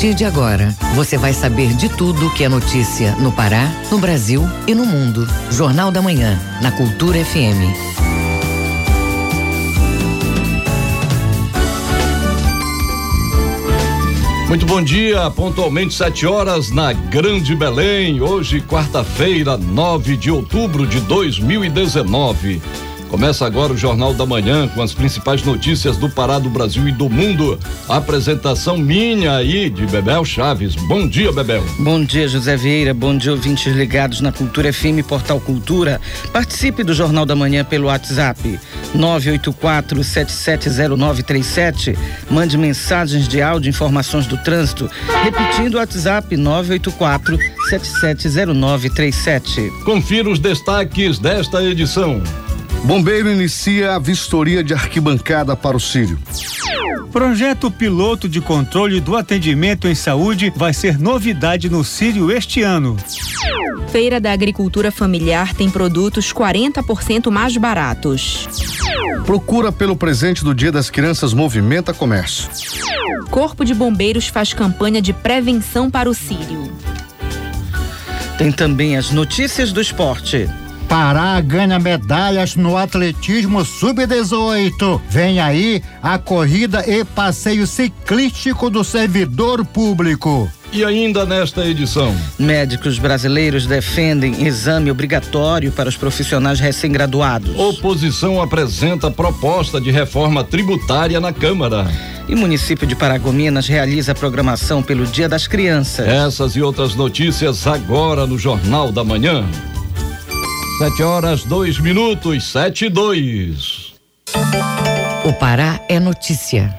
partir de agora, você vai saber de tudo que é notícia no Pará, no Brasil e no mundo. Jornal da Manhã, na Cultura FM. Muito bom dia, pontualmente 7 horas na Grande Belém, hoje quarta-feira, 9 de outubro de 2019. Começa agora o Jornal da Manhã com as principais notícias do Pará, do Brasil e do mundo. A apresentação minha aí de Bebel Chaves. Bom dia, Bebel. Bom dia, José Vieira. Bom dia, ouvintes ligados na Cultura FM Portal Cultura. Participe do Jornal da Manhã pelo WhatsApp 984-770937. Mande mensagens de áudio, informações do trânsito. Repetindo o WhatsApp 984 770937. Confira os destaques desta edição. Bombeiro inicia a vistoria de arquibancada para o Sírio. Projeto piloto de controle do atendimento em saúde vai ser novidade no Sírio este ano. Feira da Agricultura Familiar tem produtos 40% mais baratos. Procura pelo presente do Dia das Crianças movimenta comércio. Corpo de Bombeiros faz campanha de prevenção para o Sírio. Tem também as notícias do esporte. Pará ganha medalhas no atletismo sub-18. Vem aí a corrida e passeio ciclístico do servidor público. E ainda nesta edição. Médicos brasileiros defendem exame obrigatório para os profissionais recém-graduados. Oposição apresenta proposta de reforma tributária na Câmara. E o município de Paragominas realiza a programação pelo Dia das Crianças. Essas e outras notícias agora no Jornal da Manhã. Sete horas, dois minutos, sete e dois. O Pará é notícia.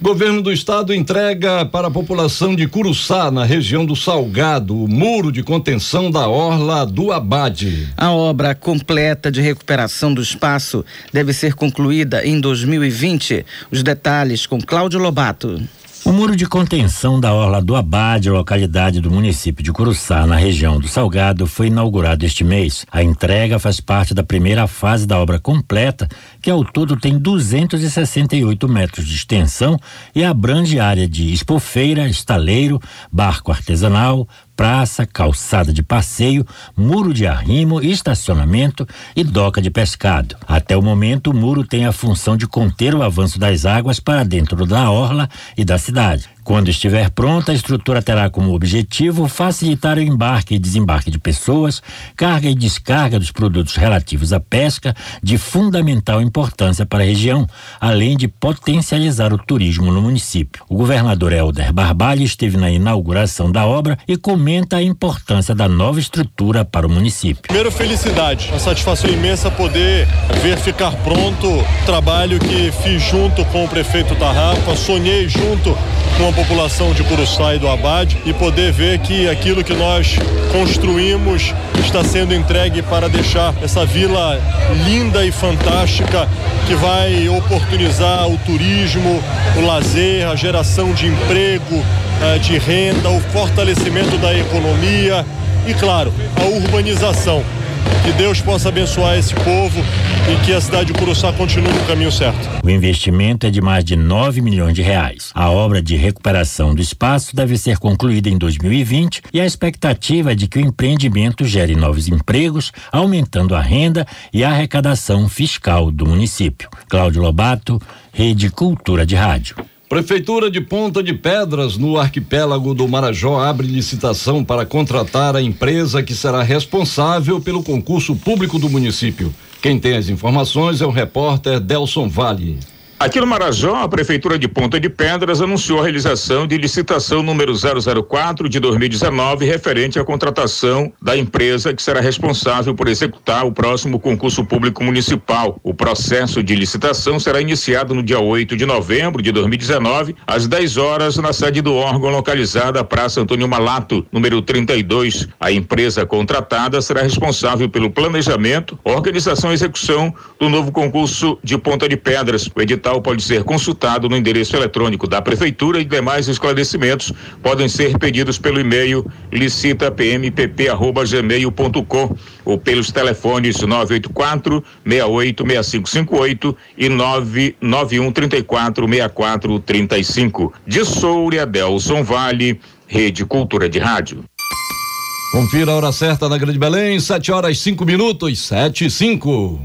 Governo do Estado entrega para a população de Curuçá, na região do Salgado, o muro de contenção da Orla do Abade. A obra completa de recuperação do espaço deve ser concluída em 2020. Os detalhes com Cláudio Lobato. O muro de contenção da Orla do Abade, localidade do município de Curuçá, na região do Salgado, foi inaugurado este mês. A entrega faz parte da primeira fase da obra completa, que ao todo tem 268 metros de extensão e abrange área de expofeira, estaleiro, barco artesanal, praça, calçada de passeio, muro de arrimo, estacionamento e doca de pescado. Até o momento, o muro tem a função de conter o avanço das águas para dentro da orla e da cidade. Quando estiver pronta, a estrutura terá como objetivo facilitar o embarque e desembarque de pessoas, carga e descarga dos produtos relativos à pesca, de fundamental importância para a região, além de potencializar o turismo no município. O governador Helder Barbalho esteve na inauguração da obra e comenta a importância da nova estrutura para o município. Primeiro, felicidade, uma satisfação imensa poder ver ficar pronto o trabalho que fiz junto com o prefeito Tarrafa, sonhei junto com a população de Curuçá e do Abade e poder ver que aquilo que nós construímos está sendo entregue para deixar essa vila linda e fantástica que vai oportunizar o turismo, o lazer, a geração de emprego, eh, de renda, o fortalecimento da economia e, claro, a urbanização. Que Deus possa abençoar esse povo e que a cidade de Curuçá continue no caminho certo. O investimento é de mais de 9 milhões de reais. A obra de recuperação do espaço deve ser concluída em 2020 e a expectativa é de que o empreendimento gere novos empregos, aumentando a renda e a arrecadação fiscal do município. Cláudio Lobato, Rede Cultura de Rádio. Prefeitura de Ponta de Pedras, no arquipélago do Marajó, abre licitação para contratar a empresa que será responsável pelo concurso público do município. Quem tem as informações é o repórter Delson Vale. Aqui no Marajó, a Prefeitura de Ponta de Pedras anunciou a realização de licitação número 004 de 2019, referente à contratação da empresa que será responsável por executar o próximo concurso público municipal. O processo de licitação será iniciado no dia 8 de novembro de 2019, às 10 horas, na sede do órgão localizada Praça Antônio Malato, número 32. A empresa contratada será responsável pelo planejamento, organização e execução do novo concurso de Ponta de Pedras. O edital edital pode ser consultado no endereço eletrônico da Prefeitura e demais esclarecimentos podem ser pedidos pelo e-mail licitapmpp.gmail.com ou pelos telefones 984 686558 e 991 34 6435. De Soura, Delson Vale, Rede Cultura de Rádio. Confira a hora certa na Grande Belém, 7 horas 5 minutos, 7 e 5.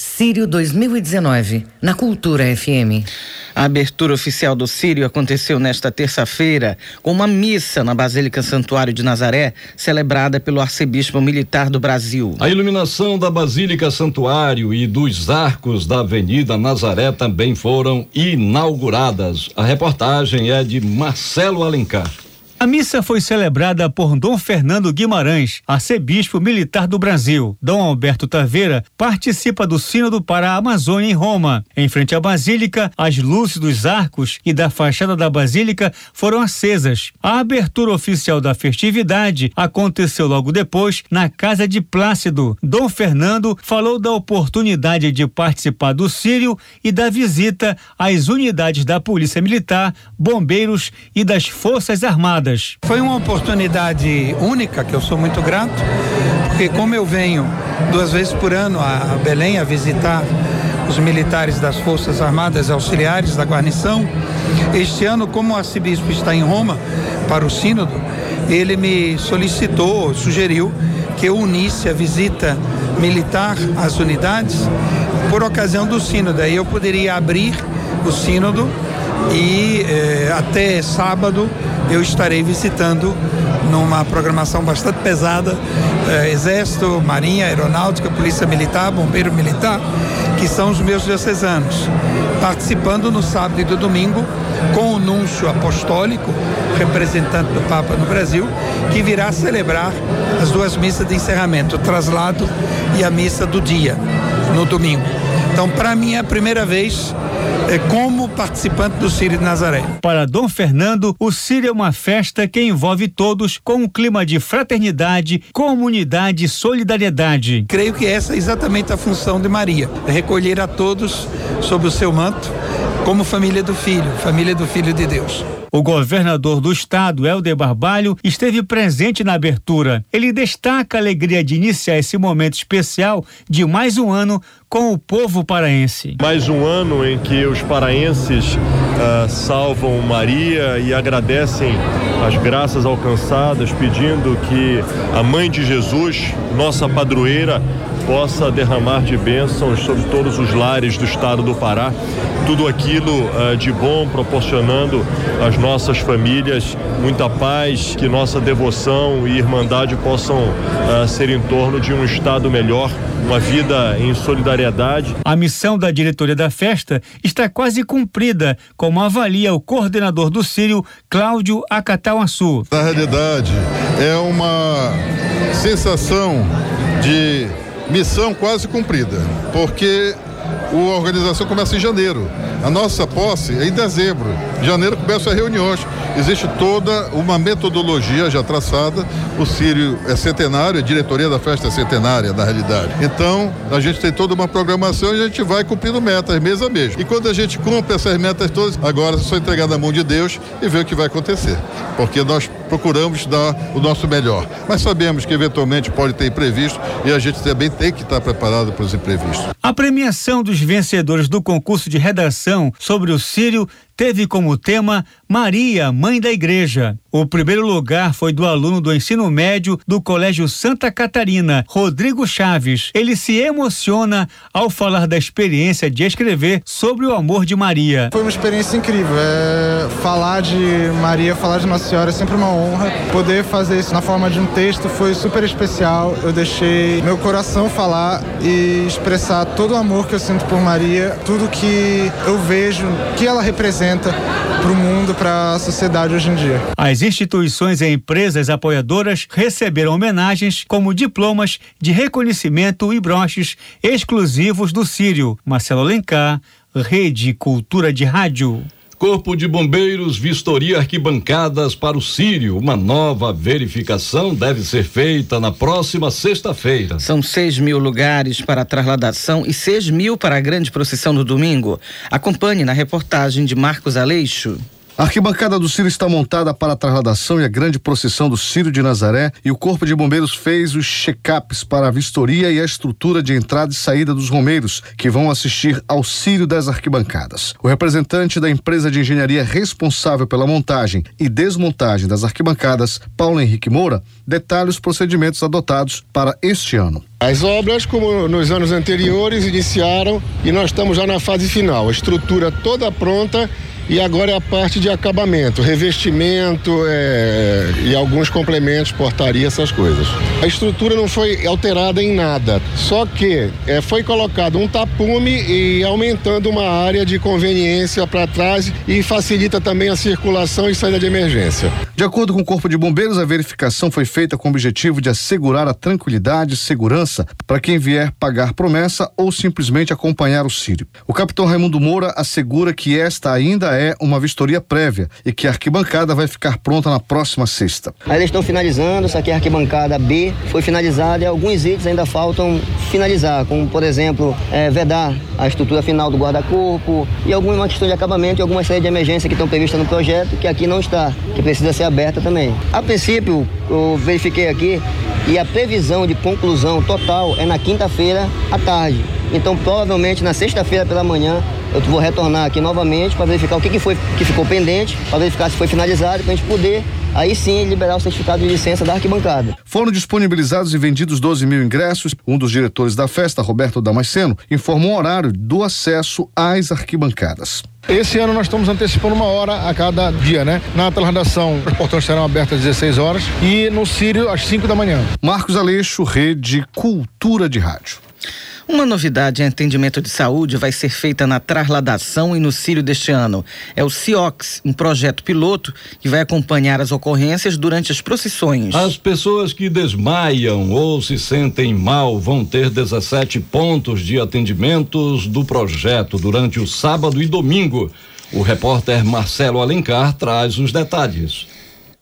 Sírio 2019, na Cultura FM. A abertura oficial do Sírio aconteceu nesta terça-feira com uma missa na Basílica Santuário de Nazaré, celebrada pelo arcebispo militar do Brasil. A iluminação da Basílica Santuário e dos arcos da Avenida Nazaré também foram inauguradas. A reportagem é de Marcelo Alencar. A missa foi celebrada por Dom Fernando Guimarães, arcebispo militar do Brasil. Dom Alberto Taveira participa do Sínodo para a Amazônia em Roma. Em frente à Basílica, as luzes dos arcos e da fachada da Basílica foram acesas. A abertura oficial da festividade aconteceu logo depois na Casa de Plácido. Dom Fernando falou da oportunidade de participar do Sírio e da visita às unidades da Polícia Militar, Bombeiros e das Forças Armadas. Foi uma oportunidade única que eu sou muito grato, porque como eu venho duas vezes por ano a Belém a visitar os militares das Forças Armadas Auxiliares da guarnição, este ano, como o arcebispo está em Roma para o sínodo, ele me solicitou, sugeriu que eu unisse a visita militar às unidades por ocasião do sínodo. Aí eu poderia abrir o sínodo e eh, até sábado eu estarei visitando numa programação bastante pesada eh, Exército, Marinha, Aeronáutica, Polícia Militar, Bombeiro Militar, que são os meus diocesanos, participando no sábado e do domingo com o núncio apostólico, representante do Papa no Brasil, que virá celebrar as duas missas de encerramento, o traslado e a missa do dia, no domingo. Então, para mim é a primeira vez é, como participante do Sírio de Nazaré. Para Dom Fernando, o Sírio é uma festa que envolve todos com um clima de fraternidade, comunidade e solidariedade. Creio que essa é exatamente a função de Maria, é recolher a todos sob o seu manto, como família do Filho, família do Filho de Deus. O governador do estado, Helder Barbalho, esteve presente na abertura. Ele destaca a alegria de iniciar esse momento especial de mais um ano com o povo paraense. Mais um ano em que os paraenses uh, salvam Maria e agradecem as graças alcançadas, pedindo que a Mãe de Jesus, nossa padroeira, possa derramar de bênçãos sobre todos os lares do estado do Pará, tudo aquilo uh, de bom proporcionando às nossas famílias muita paz, que nossa devoção e irmandade possam uh, ser em torno de um estado melhor, uma vida em solidariedade. A missão da diretoria da festa está quase cumprida, como avalia o coordenador do Sírio, Cláudio Acatauaçu. Na realidade, é uma sensação de missão quase cumprida, porque a organização começa em janeiro. A nossa posse é em dezembro. Em janeiro começam as reuniões. Existe toda uma metodologia já traçada. O Sírio é centenário, a diretoria da festa é centenária, na realidade. Então, a gente tem toda uma programação e a gente vai cumprindo metas, mês a mês. E quando a gente cumpre essas metas todas, agora é só entregar na mão de Deus e ver o que vai acontecer. Porque nós procuramos dar o nosso melhor. Mas sabemos que eventualmente pode ter imprevisto e a gente também tem que estar preparado para os imprevistos. A premiação dos vencedores do concurso de redação sobre o Sírio teve como tema Maria, Mãe da Igreja. O primeiro lugar foi do aluno do ensino médio do Colégio Santa Catarina, Rodrigo Chaves. Ele se emociona ao falar da experiência de escrever sobre o amor de Maria. Foi uma experiência incrível. É, falar de Maria, falar de Nossa Senhora é sempre uma honra. Poder fazer isso na forma de um texto foi super especial. Eu deixei meu coração falar e expressar todo o amor que eu sinto por Maria, tudo que eu vejo, que ela representa para o mundo, para a sociedade hoje em dia. As instituições e empresas apoiadoras receberam homenagens como diplomas de reconhecimento e broches exclusivos do Sírio. Marcelo Alencar, Rede Cultura de Rádio. Corpo de Bombeiros vistoria arquibancadas para o Sírio. Uma nova verificação deve ser feita na próxima sexta-feira. São 6 mil lugares para a trasladação e 6 mil para a grande procissão no domingo. Acompanhe na reportagem de Marcos Aleixo. A arquibancada do Círio está montada para a trasladação e a grande procissão do Círio de Nazaré e o Corpo de Bombeiros fez os check-ups para a vistoria e a estrutura de entrada e saída dos romeiros que vão assistir ao Círio das arquibancadas. O representante da empresa de engenharia responsável pela montagem e desmontagem das arquibancadas, Paulo Henrique Moura, detalha os procedimentos adotados para este ano. As obras, como nos anos anteriores, iniciaram e nós estamos já na fase final. A estrutura toda pronta e agora é a parte de acabamento, revestimento é, e alguns complementos, portaria, essas coisas. A estrutura não foi alterada em nada, só que é, foi colocado um tapume e aumentando uma área de conveniência para trás e facilita também a circulação e saída de emergência. De acordo com o Corpo de Bombeiros, a verificação foi feita com o objetivo de assegurar a tranquilidade e segurança para quem vier pagar promessa ou simplesmente acompanhar o Sírio. O capitão Raimundo Moura assegura que esta ainda é uma vistoria prévia e que a arquibancada vai ficar pronta na próxima sexta. Aí eles estão finalizando, essa aqui é a arquibancada B, foi finalizada e alguns itens ainda faltam finalizar, como por exemplo, é, vedar a estrutura final do guarda-corpo e alguma questão de acabamento e algumas saídas de emergência que estão previstas no projeto, que aqui não está, que precisa ser aberta também. A princípio, eu verifiquei aqui e a previsão de conclusão total é na quinta-feira à tarde. Então, provavelmente na sexta-feira pela manhã, eu vou retornar aqui novamente para verificar o que, que foi que ficou pendente, para verificar se foi finalizado, para a gente poder aí sim liberar o certificado de licença da arquibancada. Foram disponibilizados e vendidos 12 mil ingressos. Um dos diretores da festa, Roberto Damasceno, informou o horário do acesso às arquibancadas. Esse ano nós estamos antecipando uma hora a cada dia, né? Na trasladação, os portões serão abertos às 16 horas e no Sírio às 5 da manhã. Marcos Aleixo, Rede Cultura de Rádio. Uma novidade em atendimento de saúde vai ser feita na trasladação e no Círio deste ano. É o CIOX, um projeto piloto que vai acompanhar as ocorrências durante as procissões. As pessoas que desmaiam ou se sentem mal vão ter 17 pontos de atendimentos do projeto durante o sábado e domingo. O repórter Marcelo Alencar traz os detalhes.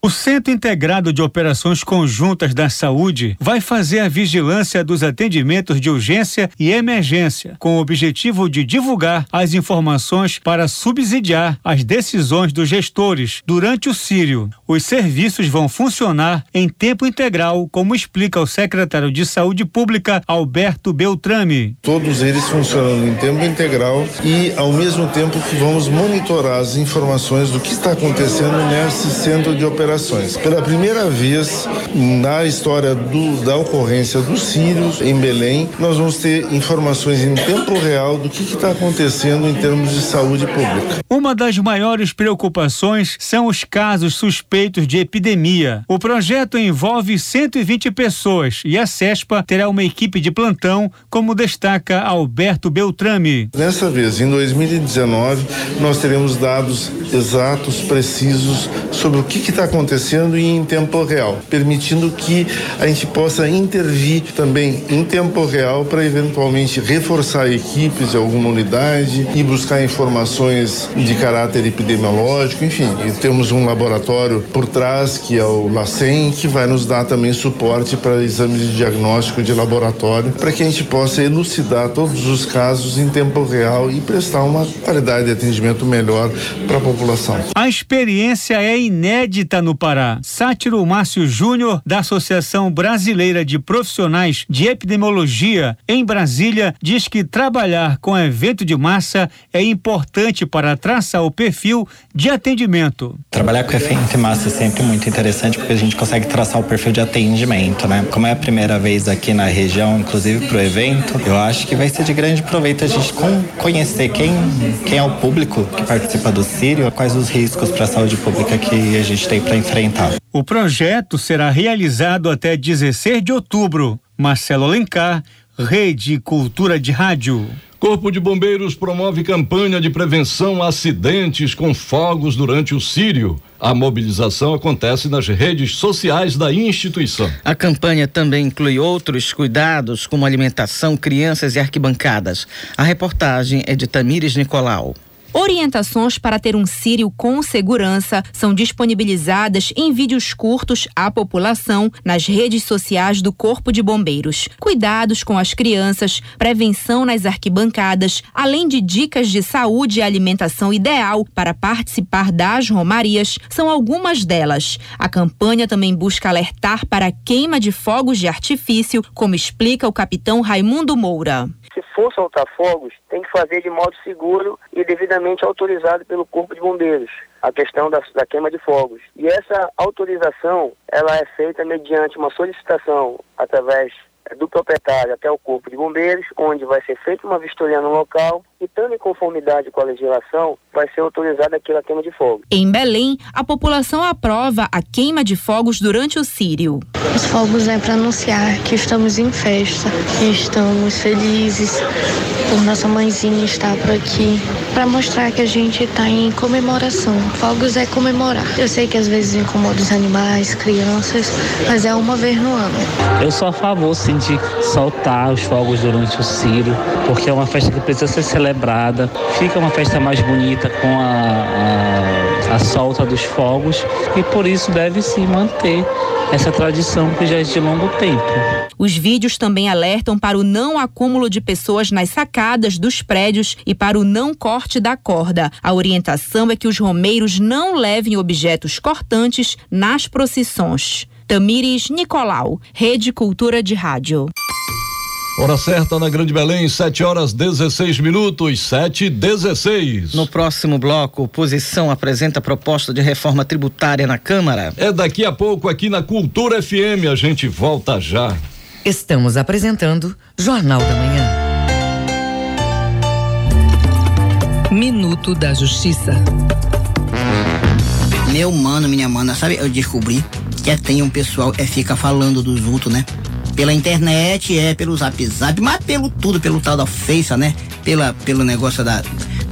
O Centro Integrado de Operações Conjuntas da Saúde vai fazer a vigilância dos atendimentos de urgência e emergência, com o objetivo de divulgar as informações para subsidiar as decisões dos gestores durante o Sírio. Os serviços vão funcionar em tempo integral, como explica o secretário de Saúde Pública, Alberto Beltrame. Todos eles funcionam em tempo integral e, ao mesmo tempo, que vamos monitorar as informações do que está acontecendo nesse centro de operações operações. Pela primeira vez na história do, da ocorrência dos sírios em Belém, nós vamos ter informações em tempo real do que está acontecendo em termos de saúde pública. Uma das maiores preocupações são os casos suspeitos de epidemia. O projeto envolve 120 pessoas e a CESPA terá uma equipe de plantão, como destaca Alberto Beltrame. Dessa vez, em 2019, nós teremos dados exatos, precisos sobre o que está acontecendo acontecendo e em tempo real, permitindo que a gente possa intervir também em tempo real para eventualmente reforçar equipes de alguma unidade e buscar informações de caráter epidemiológico, enfim. E temos um laboratório por trás, que é o LACEN, que vai nos dar também suporte para exames de diagnóstico de laboratório, para que a gente possa elucidar todos os casos em tempo real e prestar uma qualidade de atendimento melhor para a população. A experiência é inédita no Pará. Sátiro Márcio Júnior, da Associação Brasileira de Profissionais de Epidemiologia em Brasília, diz que trabalhar com evento de massa é importante para traçar o perfil de atendimento. Trabalhar com evento de massa é sempre muito interessante porque a gente consegue traçar o perfil de atendimento, né? Como é a primeira vez aqui na região, inclusive para o evento, eu acho que vai ser de grande proveito a gente conhecer quem, quem é o público que participa do Sírio, quais os riscos para a saúde pública que a gente tem para enfrentar. O projeto será realizado até 16 de outubro. Marcelo Alencar, Rede Cultura de Rádio. Corpo de Bombeiros promove campanha de prevenção a acidentes com fogos durante o Sírio. A mobilização acontece nas redes sociais da instituição. A campanha também inclui outros cuidados, como alimentação, crianças e arquibancadas. A reportagem é de Tamires Nicolau. Orientações para ter um Sírio com segurança são disponibilizadas em vídeos curtos à população nas redes sociais do Corpo de Bombeiros. Cuidados com as crianças, prevenção nas arquibancadas, além de dicas de saúde e alimentação ideal para participar das romarias, são algumas delas. A campanha também busca alertar para a queima de fogos de artifício, como explica o capitão Raimundo Moura se for soltar fogos, tem que fazer de modo seguro e devidamente autorizado pelo Corpo de Bombeiros, a questão da, da queima de fogos. E essa autorização, ela é feita mediante uma solicitação através do proprietário até o Corpo de Bombeiros, onde vai ser feita uma vistoria no local estando em conformidade com a legislação, vai ser autorizada aquela queima de fogo. Em Belém, a população aprova a queima de fogos durante o Sírio. Os fogos é para anunciar que estamos em festa, que estamos felizes por nossa mãezinha estar por aqui, para mostrar que a gente está em comemoração. Fogos é comemorar. Eu sei que às vezes incomoda os animais, crianças, mas é uma vez no ano. Eu sou a favor, sim, de soltar os fogos durante o Sírio, porque é uma festa que precisa ser celebrada. Fica uma festa mais bonita com a, a, a solta dos fogos e por isso deve se manter essa tradição que já é de longo tempo. Os vídeos também alertam para o não acúmulo de pessoas nas sacadas dos prédios e para o não corte da corda. A orientação é que os romeiros não levem objetos cortantes nas procissões. Tamires Nicolau, Rede Cultura de Rádio. Hora certa na Grande Belém, 7 horas 16 minutos, 7 16. No próximo bloco, oposição apresenta proposta de reforma tributária na Câmara. É daqui a pouco aqui na Cultura FM, a gente volta já. Estamos apresentando Jornal da Manhã. Minuto da Justiça. Meu mano, minha mana, sabe, eu descobri que é, tem um pessoal é fica falando dos outros, né? Pela internet, é pelo zap zap, mas pelo tudo, pelo tal da Face, né? Pela, pelo negócio da,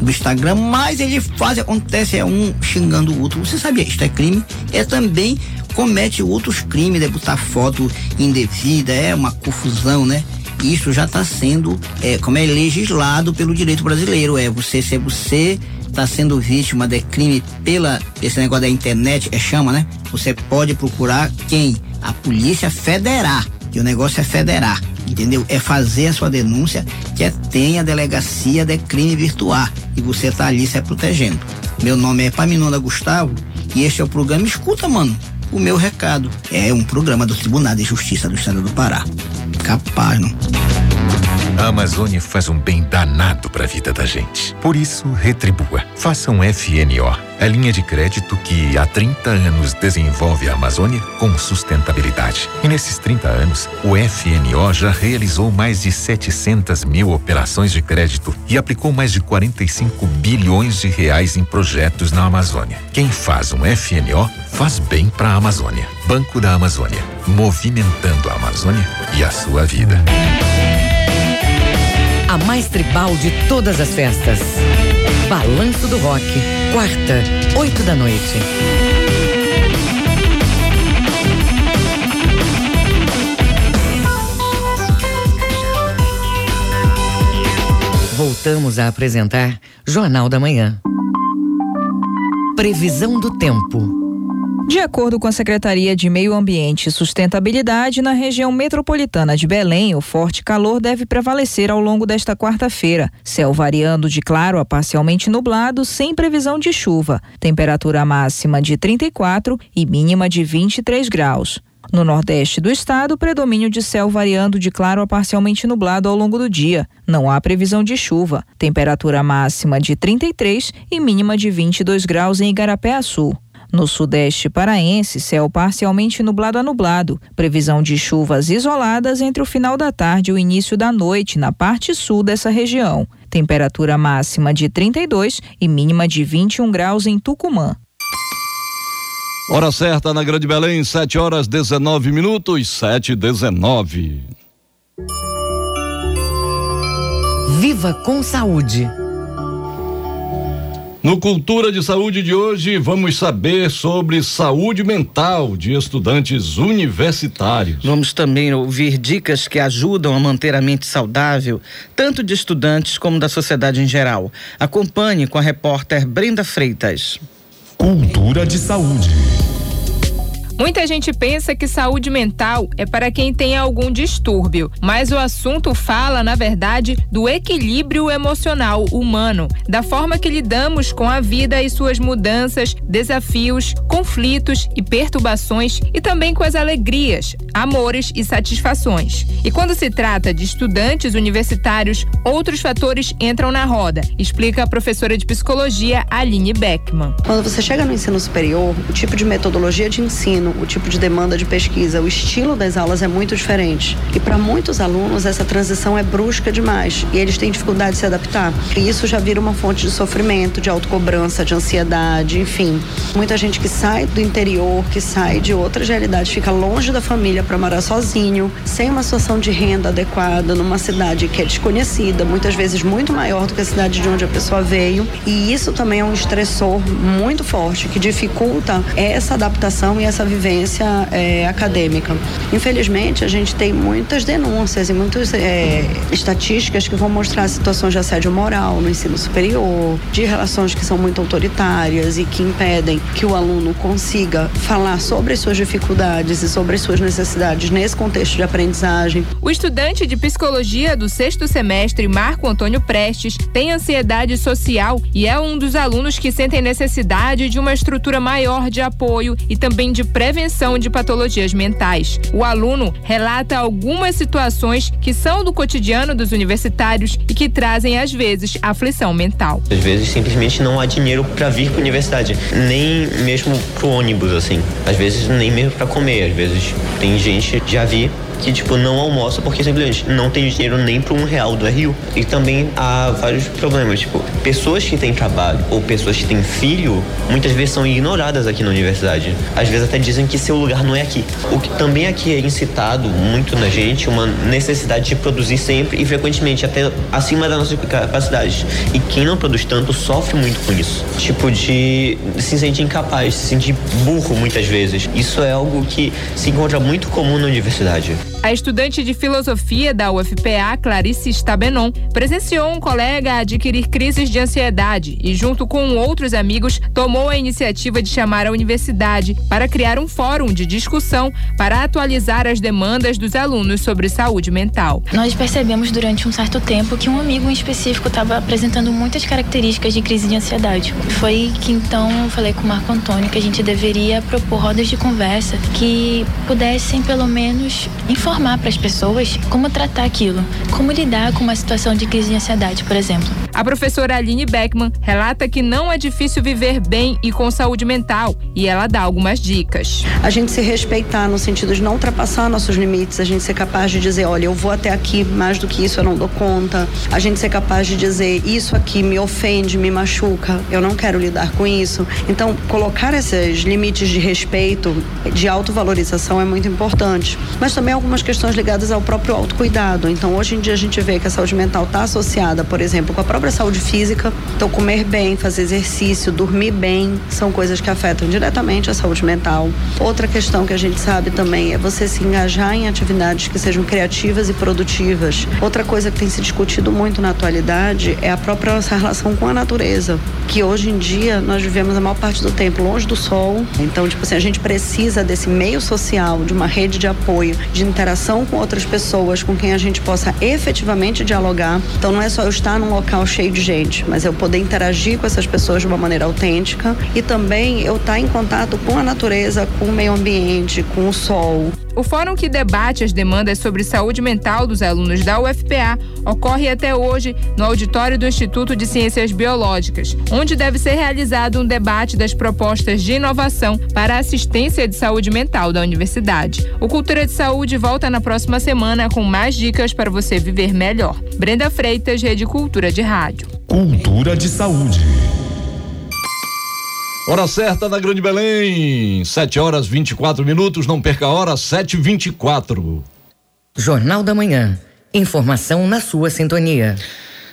do Instagram, mas ele faz, acontece, é um xingando o outro. Você sabia, isto é crime, é também comete outros crimes, é botar foto indevida, é uma confusão, né? Isso já está sendo, é, como é legislado pelo direito brasileiro, é você se você está sendo vítima de crime pela esse negócio da internet, é chama, né? Você pode procurar quem? A Polícia Federal e o negócio é federar, entendeu? É fazer a sua denúncia, que é tem a delegacia de crime virtual. E você tá ali se protegendo. Meu nome é Paminonda Gustavo e este é o programa Escuta, mano. O meu recado é um programa do Tribunal de Justiça do Estado do Pará. Capaz, não? A Amazônia faz um bem danado para a vida da gente. Por isso, retribua. Faça um FNO, a linha de crédito que há 30 anos desenvolve a Amazônia com sustentabilidade. E nesses 30 anos, o FNO já realizou mais de 700 mil operações de crédito e aplicou mais de 45 bilhões de reais em projetos na Amazônia. Quem faz um FNO faz bem para a Amazônia. Banco da Amazônia, movimentando a Amazônia e a sua vida a mais tribal de todas as festas. Balanço do Rock, quarta, oito da noite. Voltamos a apresentar Jornal da Manhã. Previsão do tempo. De acordo com a Secretaria de Meio Ambiente e Sustentabilidade, na região metropolitana de Belém, o forte calor deve prevalecer ao longo desta quarta-feira. Céu variando de claro a parcialmente nublado, sem previsão de chuva. Temperatura máxima de 34 e mínima de 23 graus. No nordeste do estado, predomínio de céu variando de claro a parcialmente nublado ao longo do dia. Não há previsão de chuva. Temperatura máxima de 33 e mínima de 22 graus em Igarapé-Açu. No sudeste paraense, céu parcialmente nublado a nublado. Previsão de chuvas isoladas entre o final da tarde e o início da noite na parte sul dessa região. Temperatura máxima de 32 e mínima de 21 graus em Tucumã. Hora certa na Grande Belém, 7 horas 19 minutos, 7 19. Viva com saúde. No Cultura de Saúde de hoje, vamos saber sobre saúde mental de estudantes universitários. Vamos também ouvir dicas que ajudam a manter a mente saudável, tanto de estudantes como da sociedade em geral. Acompanhe com a repórter Brenda Freitas. Cultura de Saúde. Muita gente pensa que saúde mental é para quem tem algum distúrbio, mas o assunto fala, na verdade, do equilíbrio emocional humano, da forma que lidamos com a vida e suas mudanças, desafios, conflitos e perturbações e também com as alegrias, amores e satisfações. E quando se trata de estudantes universitários, outros fatores entram na roda, explica a professora de psicologia Aline Beckman. Quando você chega no ensino superior, o tipo de metodologia de ensino ensino, o tipo de demanda de pesquisa, o estilo das aulas é muito diferente. E para muitos alunos essa transição é brusca demais e eles têm dificuldade de se adaptar. E isso já vira uma fonte de sofrimento, de autocobrança, de ansiedade, enfim. Muita gente que sai do interior, que sai de outras realidades, fica longe da família para morar sozinho, sem uma situação de renda adequada, numa cidade que é desconhecida, muitas vezes muito maior do que a cidade de onde a pessoa veio. E isso também é um estressor muito forte que dificulta essa adaptação e essa vivência é, acadêmica. Infelizmente, a gente tem muitas denúncias e muitas é, estatísticas que vão mostrar situações de assédio moral no ensino superior, de relações que são muito autoritárias e que impedem que o aluno consiga falar sobre as suas dificuldades e sobre as suas necessidades nesse contexto de aprendizagem. O estudante de psicologia do sexto semestre, Marco Antônio Prestes, tem ansiedade social e é um dos alunos que sentem necessidade de uma estrutura maior de apoio e também de prevenção prevenção de patologias mentais. O aluno relata algumas situações que são do cotidiano dos universitários e que trazem, às vezes, aflição mental. Às vezes, simplesmente não há dinheiro para vir para a universidade, nem mesmo pro ônibus, assim. Às vezes, nem mesmo para comer. Às vezes, tem gente, já vi, que, tipo, não almoça porque simplesmente não tem dinheiro nem para um real do RU. E também há vários problemas, tipo, pessoas que têm trabalho ou pessoas que têm filho, muitas vezes são ignoradas aqui na universidade. Às vezes até dizem que seu lugar não é aqui. O que também aqui é incitado muito na gente uma necessidade de produzir sempre e frequentemente até acima das nossas capacidades. E quem não produz tanto sofre muito com isso. Tipo de se sentir incapaz, se sentir burro muitas vezes. Isso é algo que se encontra muito comum na universidade. A estudante de filosofia da UFPA, Clarice Stabenon, presenciou um colega adquirir crises de ansiedade e, junto com outros amigos, tomou a iniciativa de chamar a universidade para criar um fórum de discussão para atualizar as demandas dos alunos sobre saúde mental. Nós percebemos durante um certo tempo que um amigo em específico estava apresentando muitas características de crise de ansiedade. Foi que então eu falei com o Marco Antônio que a gente deveria propor rodas de conversa que pudessem pelo menos informar informar para as pessoas como tratar aquilo, como lidar com uma situação de crise de ansiedade, por exemplo. A professora Aline Beckman relata que não é difícil viver bem e com saúde mental e ela dá algumas dicas. A gente se respeitar no sentido de não ultrapassar nossos limites, a gente ser capaz de dizer, olha, eu vou até aqui, mais do que isso eu não dou conta. A gente ser capaz de dizer, isso aqui me ofende, me machuca, eu não quero lidar com isso. Então, colocar esses limites de respeito, de autovalorização é muito importante. Mas também algumas questões ligadas ao próprio autocuidado. Então, hoje em dia a gente vê que a saúde mental está associada, por exemplo, com a própria saúde física. Então, comer bem, fazer exercício, dormir bem, são coisas que afetam diretamente a saúde mental. Outra questão que a gente sabe também é você se engajar em atividades que sejam criativas e produtivas. Outra coisa que tem se discutido muito na atualidade é a própria nossa relação com a natureza, que hoje em dia nós vivemos a maior parte do tempo longe do sol. Então, tipo assim, a gente precisa desse meio social, de uma rede de apoio, de interação com outras pessoas com quem a gente possa efetivamente dialogar. Então não é só eu estar num local cheio de gente, mas eu poder interagir com essas pessoas de uma maneira autêntica e também eu estar em contato com a natureza, com o meio ambiente, com o sol. O fórum que debate as demandas sobre saúde mental dos alunos da UFPA ocorre até hoje no auditório do Instituto de Ciências Biológicas, onde deve ser realizado um debate das propostas de inovação para a assistência de saúde mental da universidade. O Cultura de Saúde volta na próxima semana com mais dicas para você viver melhor. Brenda Freitas, Rede Cultura de Rádio. Cultura de Saúde. Hora certa da Grande Belém, 7 horas 24 minutos, não perca a hora, 7 24 Jornal da Manhã. Informação na sua sintonia.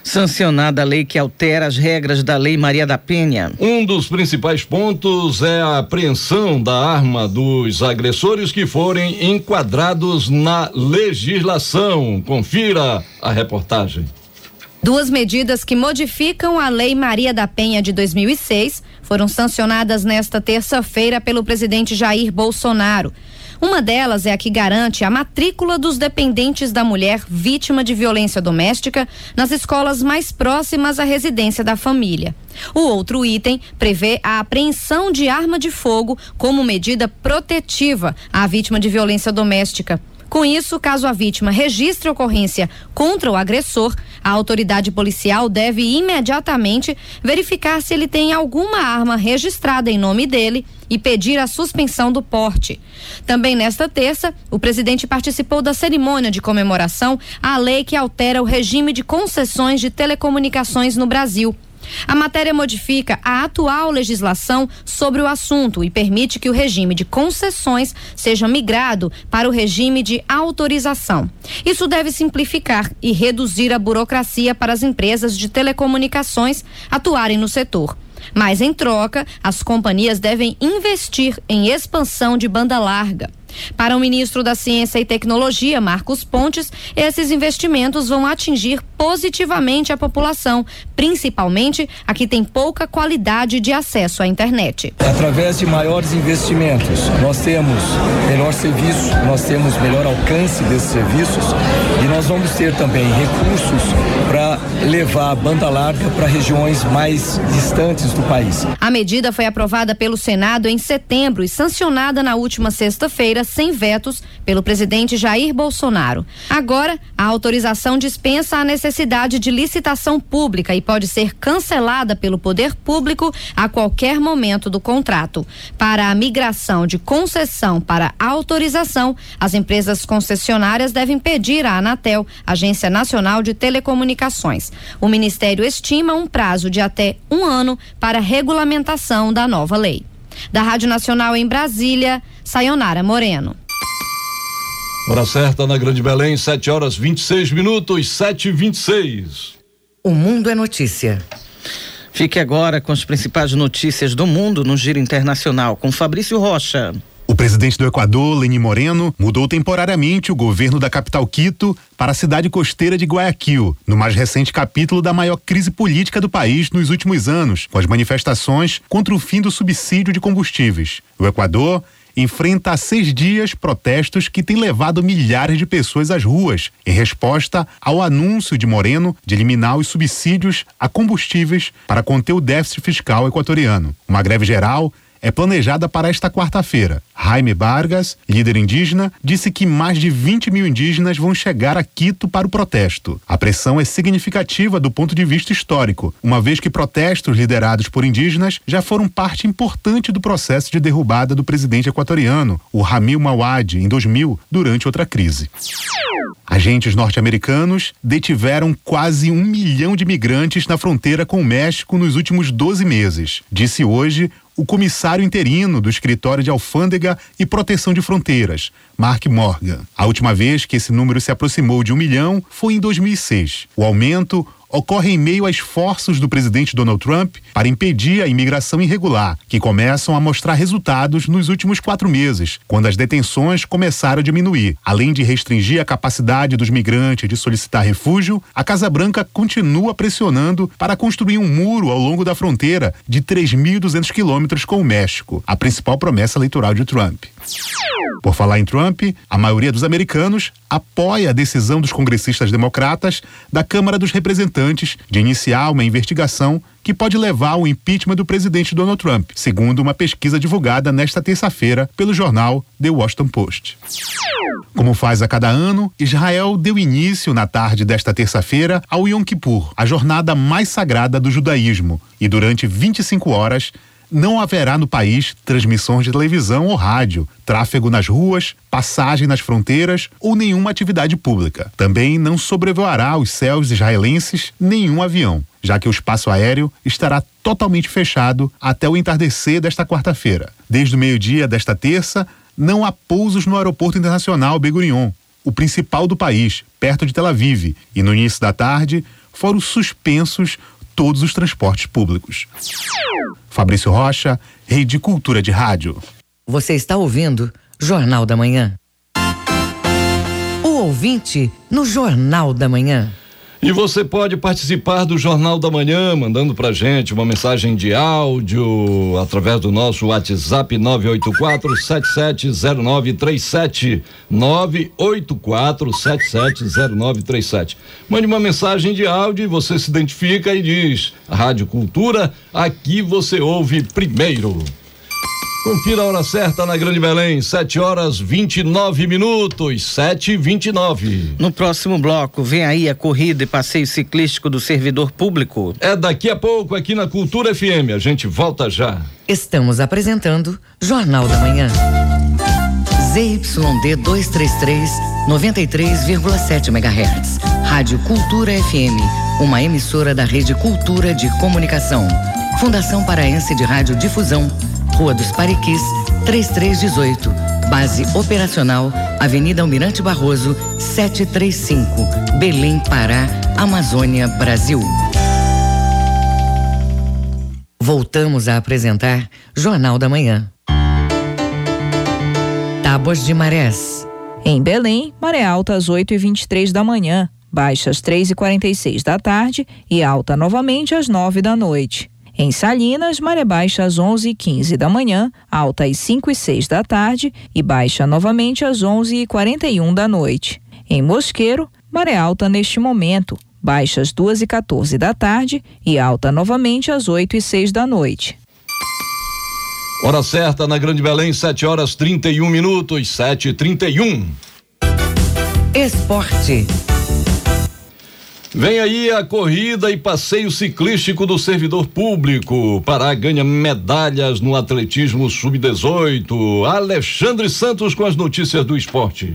Sancionada a lei que altera as regras da Lei Maria da Penha. Um dos principais pontos é a apreensão da arma dos agressores que forem enquadrados na legislação. Confira a reportagem. Duas medidas que modificam a Lei Maria da Penha de 2006 foram sancionadas nesta terça-feira pelo presidente Jair Bolsonaro. Uma delas é a que garante a matrícula dos dependentes da mulher vítima de violência doméstica nas escolas mais próximas à residência da família. O outro item prevê a apreensão de arma de fogo como medida protetiva à vítima de violência doméstica. Com isso, caso a vítima registre ocorrência contra o agressor, a autoridade policial deve imediatamente verificar se ele tem alguma arma registrada em nome dele e pedir a suspensão do porte. Também nesta terça, o presidente participou da cerimônia de comemoração à lei que altera o regime de concessões de telecomunicações no Brasil. A matéria modifica a atual legislação sobre o assunto e permite que o regime de concessões seja migrado para o regime de autorização. Isso deve simplificar e reduzir a burocracia para as empresas de telecomunicações atuarem no setor. Mas, em troca, as companhias devem investir em expansão de banda larga. Para o ministro da Ciência e Tecnologia, Marcos Pontes, esses investimentos vão atingir positivamente a população, principalmente a que tem pouca qualidade de acesso à internet. Através de maiores investimentos, nós temos melhor serviço, nós temos melhor alcance desses serviços e nós vamos ter também recursos para levar a banda larga para regiões mais distantes do país. A medida foi aprovada pelo Senado em setembro e sancionada na última sexta-feira sem vetos pelo presidente Jair Bolsonaro. Agora, a autorização dispensa a necessidade de licitação pública e pode ser cancelada pelo poder público a qualquer momento do contrato. Para a migração de concessão para autorização, as empresas concessionárias devem pedir à Anatel, Agência Nacional de Telecomunicações. O Ministério estima um prazo de até um ano para regulamentação da nova lei. Da Rádio Nacional em Brasília, Sayonara Moreno. Hora certa na Grande Belém, 7 horas 26 minutos, 7 e 26 O mundo é notícia. Fique agora com as principais notícias do mundo no Giro Internacional, com Fabrício Rocha. O presidente do Equador, Lenin Moreno, mudou temporariamente o governo da capital Quito para a cidade costeira de Guayaquil, no mais recente capítulo da maior crise política do país nos últimos anos, com as manifestações contra o fim do subsídio de combustíveis. O Equador enfrenta há seis dias protestos que têm levado milhares de pessoas às ruas, em resposta ao anúncio de Moreno de eliminar os subsídios a combustíveis para conter o déficit fiscal equatoriano. Uma greve geral é planejada para esta quarta-feira. Jaime Vargas, líder indígena, disse que mais de 20 mil indígenas vão chegar a Quito para o protesto. A pressão é significativa do ponto de vista histórico, uma vez que protestos liderados por indígenas já foram parte importante do processo de derrubada do presidente equatoriano, o Ramil Mawad, em 2000, durante outra crise. Agentes norte-americanos detiveram quase um milhão de migrantes na fronteira com o México nos últimos 12 meses, disse hoje o comissário interino do Escritório de Alfândega e Proteção de Fronteiras, Mark Morgan. A última vez que esse número se aproximou de um milhão foi em 2006. O aumento ocorre em meio a esforços do presidente Donald Trump para impedir a imigração irregular, que começam a mostrar resultados nos últimos quatro meses, quando as detenções começaram a diminuir. Além de restringir a capacidade dos migrantes de solicitar refúgio, a Casa Branca continua pressionando para construir um muro ao longo da fronteira de 3.200 quilômetros com o México, a principal promessa eleitoral de Trump. Por falar em Trump, a maioria dos americanos apoia a decisão dos congressistas democratas da Câmara dos Representantes de iniciar uma investigação que pode levar ao impeachment do presidente Donald Trump, segundo uma pesquisa divulgada nesta terça-feira pelo jornal The Washington Post. Como faz a cada ano, Israel deu início na tarde desta terça-feira ao Yom Kippur, a jornada mais sagrada do judaísmo, e durante 25 horas não haverá no país transmissões de televisão ou rádio, tráfego nas ruas, passagem nas fronteiras ou nenhuma atividade pública. Também não sobrevoará os céus israelenses nenhum avião, já que o espaço aéreo estará totalmente fechado até o entardecer desta quarta-feira. Desde o meio-dia desta terça, não há pousos no Aeroporto Internacional Ben Gurion, o principal do país, perto de Tel Aviv, e no início da tarde foram suspensos todos os transportes públicos. Fabrício Rocha, Rede Cultura de Rádio. Você está ouvindo Jornal da Manhã. O ouvinte no Jornal da Manhã. E você pode participar do Jornal da Manhã, mandando pra gente uma mensagem de áudio através do nosso WhatsApp 984-770937. 984-770937. Mande uma mensagem de áudio e você se identifica e diz: Rádio Cultura, aqui você ouve primeiro. Confira a hora certa na Grande Belém, 7 horas 29 minutos, 7 e 29 No próximo bloco, vem aí a corrida e passeio ciclístico do servidor público. É daqui a pouco aqui na Cultura FM. A gente volta já. Estamos apresentando Jornal da Manhã. ZYD 233, 93,7 MHz. Rádio Cultura FM, uma emissora da Rede Cultura de Comunicação. Fundação Paraense de Rádio Difusão. Rua dos Pariquis, 3318. Base operacional, Avenida Almirante Barroso, 735. Belém, Pará, Amazônia, Brasil. Voltamos a apresentar Jornal da Manhã. Tábuas de marés. Em Belém, maré alta às 8 e 23 da manhã, baixa às 3 e 46 da tarde e alta novamente às 9 da noite. Em Salinas, maré baixa às 11 e 15 da manhã, alta às 5 e 6 da tarde e baixa novamente às 11 e 41 da noite. Em Mosqueiro, maré alta neste momento, baixa às 2 e 14 da tarde e alta novamente às 8 e 6 da noite. Hora certa na Grande Belém, 7 horas 31 minutos, 7 e 31 Esporte. Vem aí a corrida e passeio ciclístico do servidor público. Pará ganha medalhas no atletismo sub-18. Alexandre Santos com as notícias do esporte.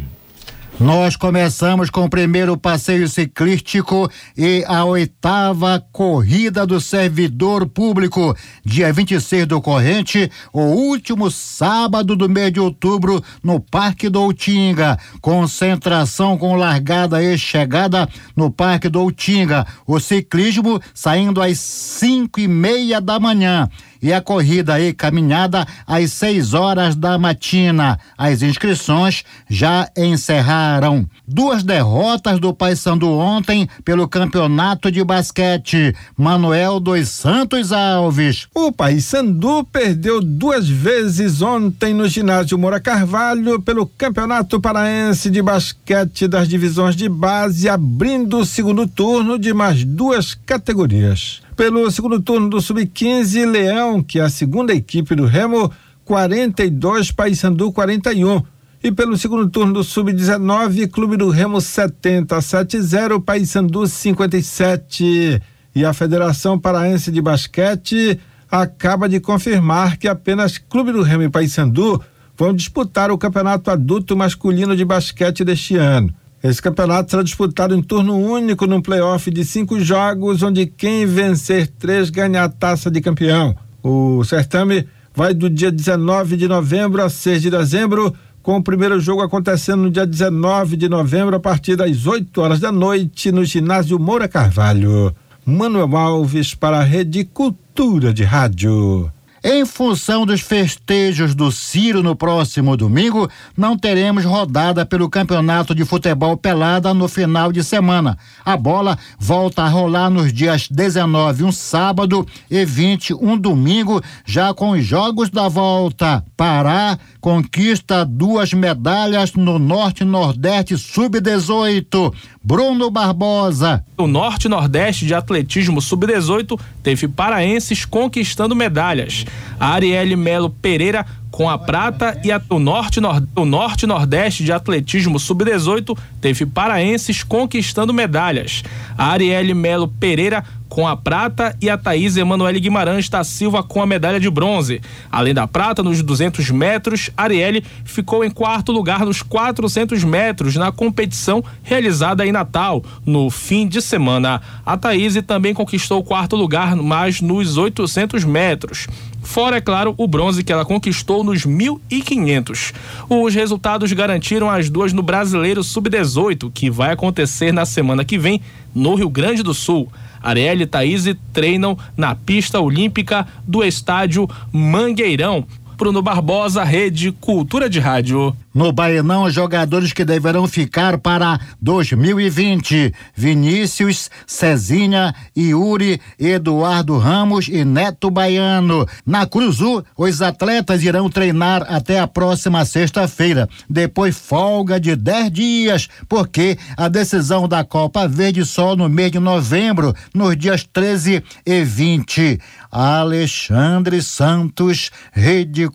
Nós começamos com o primeiro passeio ciclístico e a oitava corrida do servidor público, dia 26 do corrente, o último sábado do mês de outubro, no Parque do Utinga. Concentração com largada e chegada no Parque do Utinga. O ciclismo saindo às cinco e meia da manhã e a corrida e caminhada às 6 horas da matina. As inscrições já encerraram. Duas derrotas do Paysandu ontem pelo campeonato de basquete. Manuel dos Santos Alves. O Paysandu perdeu duas vezes ontem no ginásio Moura Carvalho pelo Campeonato Paraense de Basquete das divisões de base, abrindo o segundo turno de mais duas categorias. Pelo segundo turno do Sub-15, Leão, que é a segunda equipe do Remo, 42, Paysandu 41. E pelo segundo turno do Sub-19, Clube do Remo 70 7-0, Paysandu 57. E a Federação Paraense de Basquete acaba de confirmar que apenas Clube do Remo e Paysandu vão disputar o Campeonato Adulto Masculino de Basquete deste ano. Esse campeonato será disputado em turno único num playoff de cinco jogos, onde quem vencer três ganha a taça de campeão. O certame vai do dia 19 de novembro a 6 de dezembro, com o primeiro jogo acontecendo no dia 19 de novembro, a partir das 8 horas da noite, no ginásio Moura Carvalho. Manuel Alves para a Rede Cultura de Rádio. Em função dos festejos do Ciro no próximo domingo, não teremos rodada pelo Campeonato de Futebol Pelada no final de semana. A bola volta a rolar nos dias 19, um sábado, e 20, um domingo, já com os jogos da volta. Pará conquista duas medalhas no Norte-Nordeste Sub-18. Bruno Barbosa. O Norte-Nordeste de Atletismo Sub-18 teve paraenses conquistando medalhas. A Arielle Melo Pereira com a prata e a, o norte nord, o norte nordeste de atletismo sub-18 teve paraenses conquistando medalhas. A Arielle Melo Pereira com a prata e a Thaís Emanuele Guimarães da Silva com a medalha de bronze. Além da prata nos 200 metros, Arielle ficou em quarto lugar nos 400 metros na competição realizada em Natal no fim de semana. A Thaís também conquistou o quarto lugar, mas nos 800 metros. Fora, é claro, o bronze que ela conquistou nos 1.500. Os resultados garantiram as duas no Brasileiro Sub-18, que vai acontecer na semana que vem, no Rio Grande do Sul. Arielle e Thaís treinam na pista olímpica do estádio Mangueirão. Bruno Barbosa, Rede Cultura de Rádio. No Baenão, os jogadores que deverão ficar para 2020: Vinícius, Cezinha, Yuri, Eduardo Ramos e Neto Baiano. Na Cruzu, os atletas irão treinar até a próxima sexta-feira. Depois, folga de 10 dias, porque a decisão da Copa Verde só no mês de novembro, nos dias 13 e 20. Alexandre Santos, Rede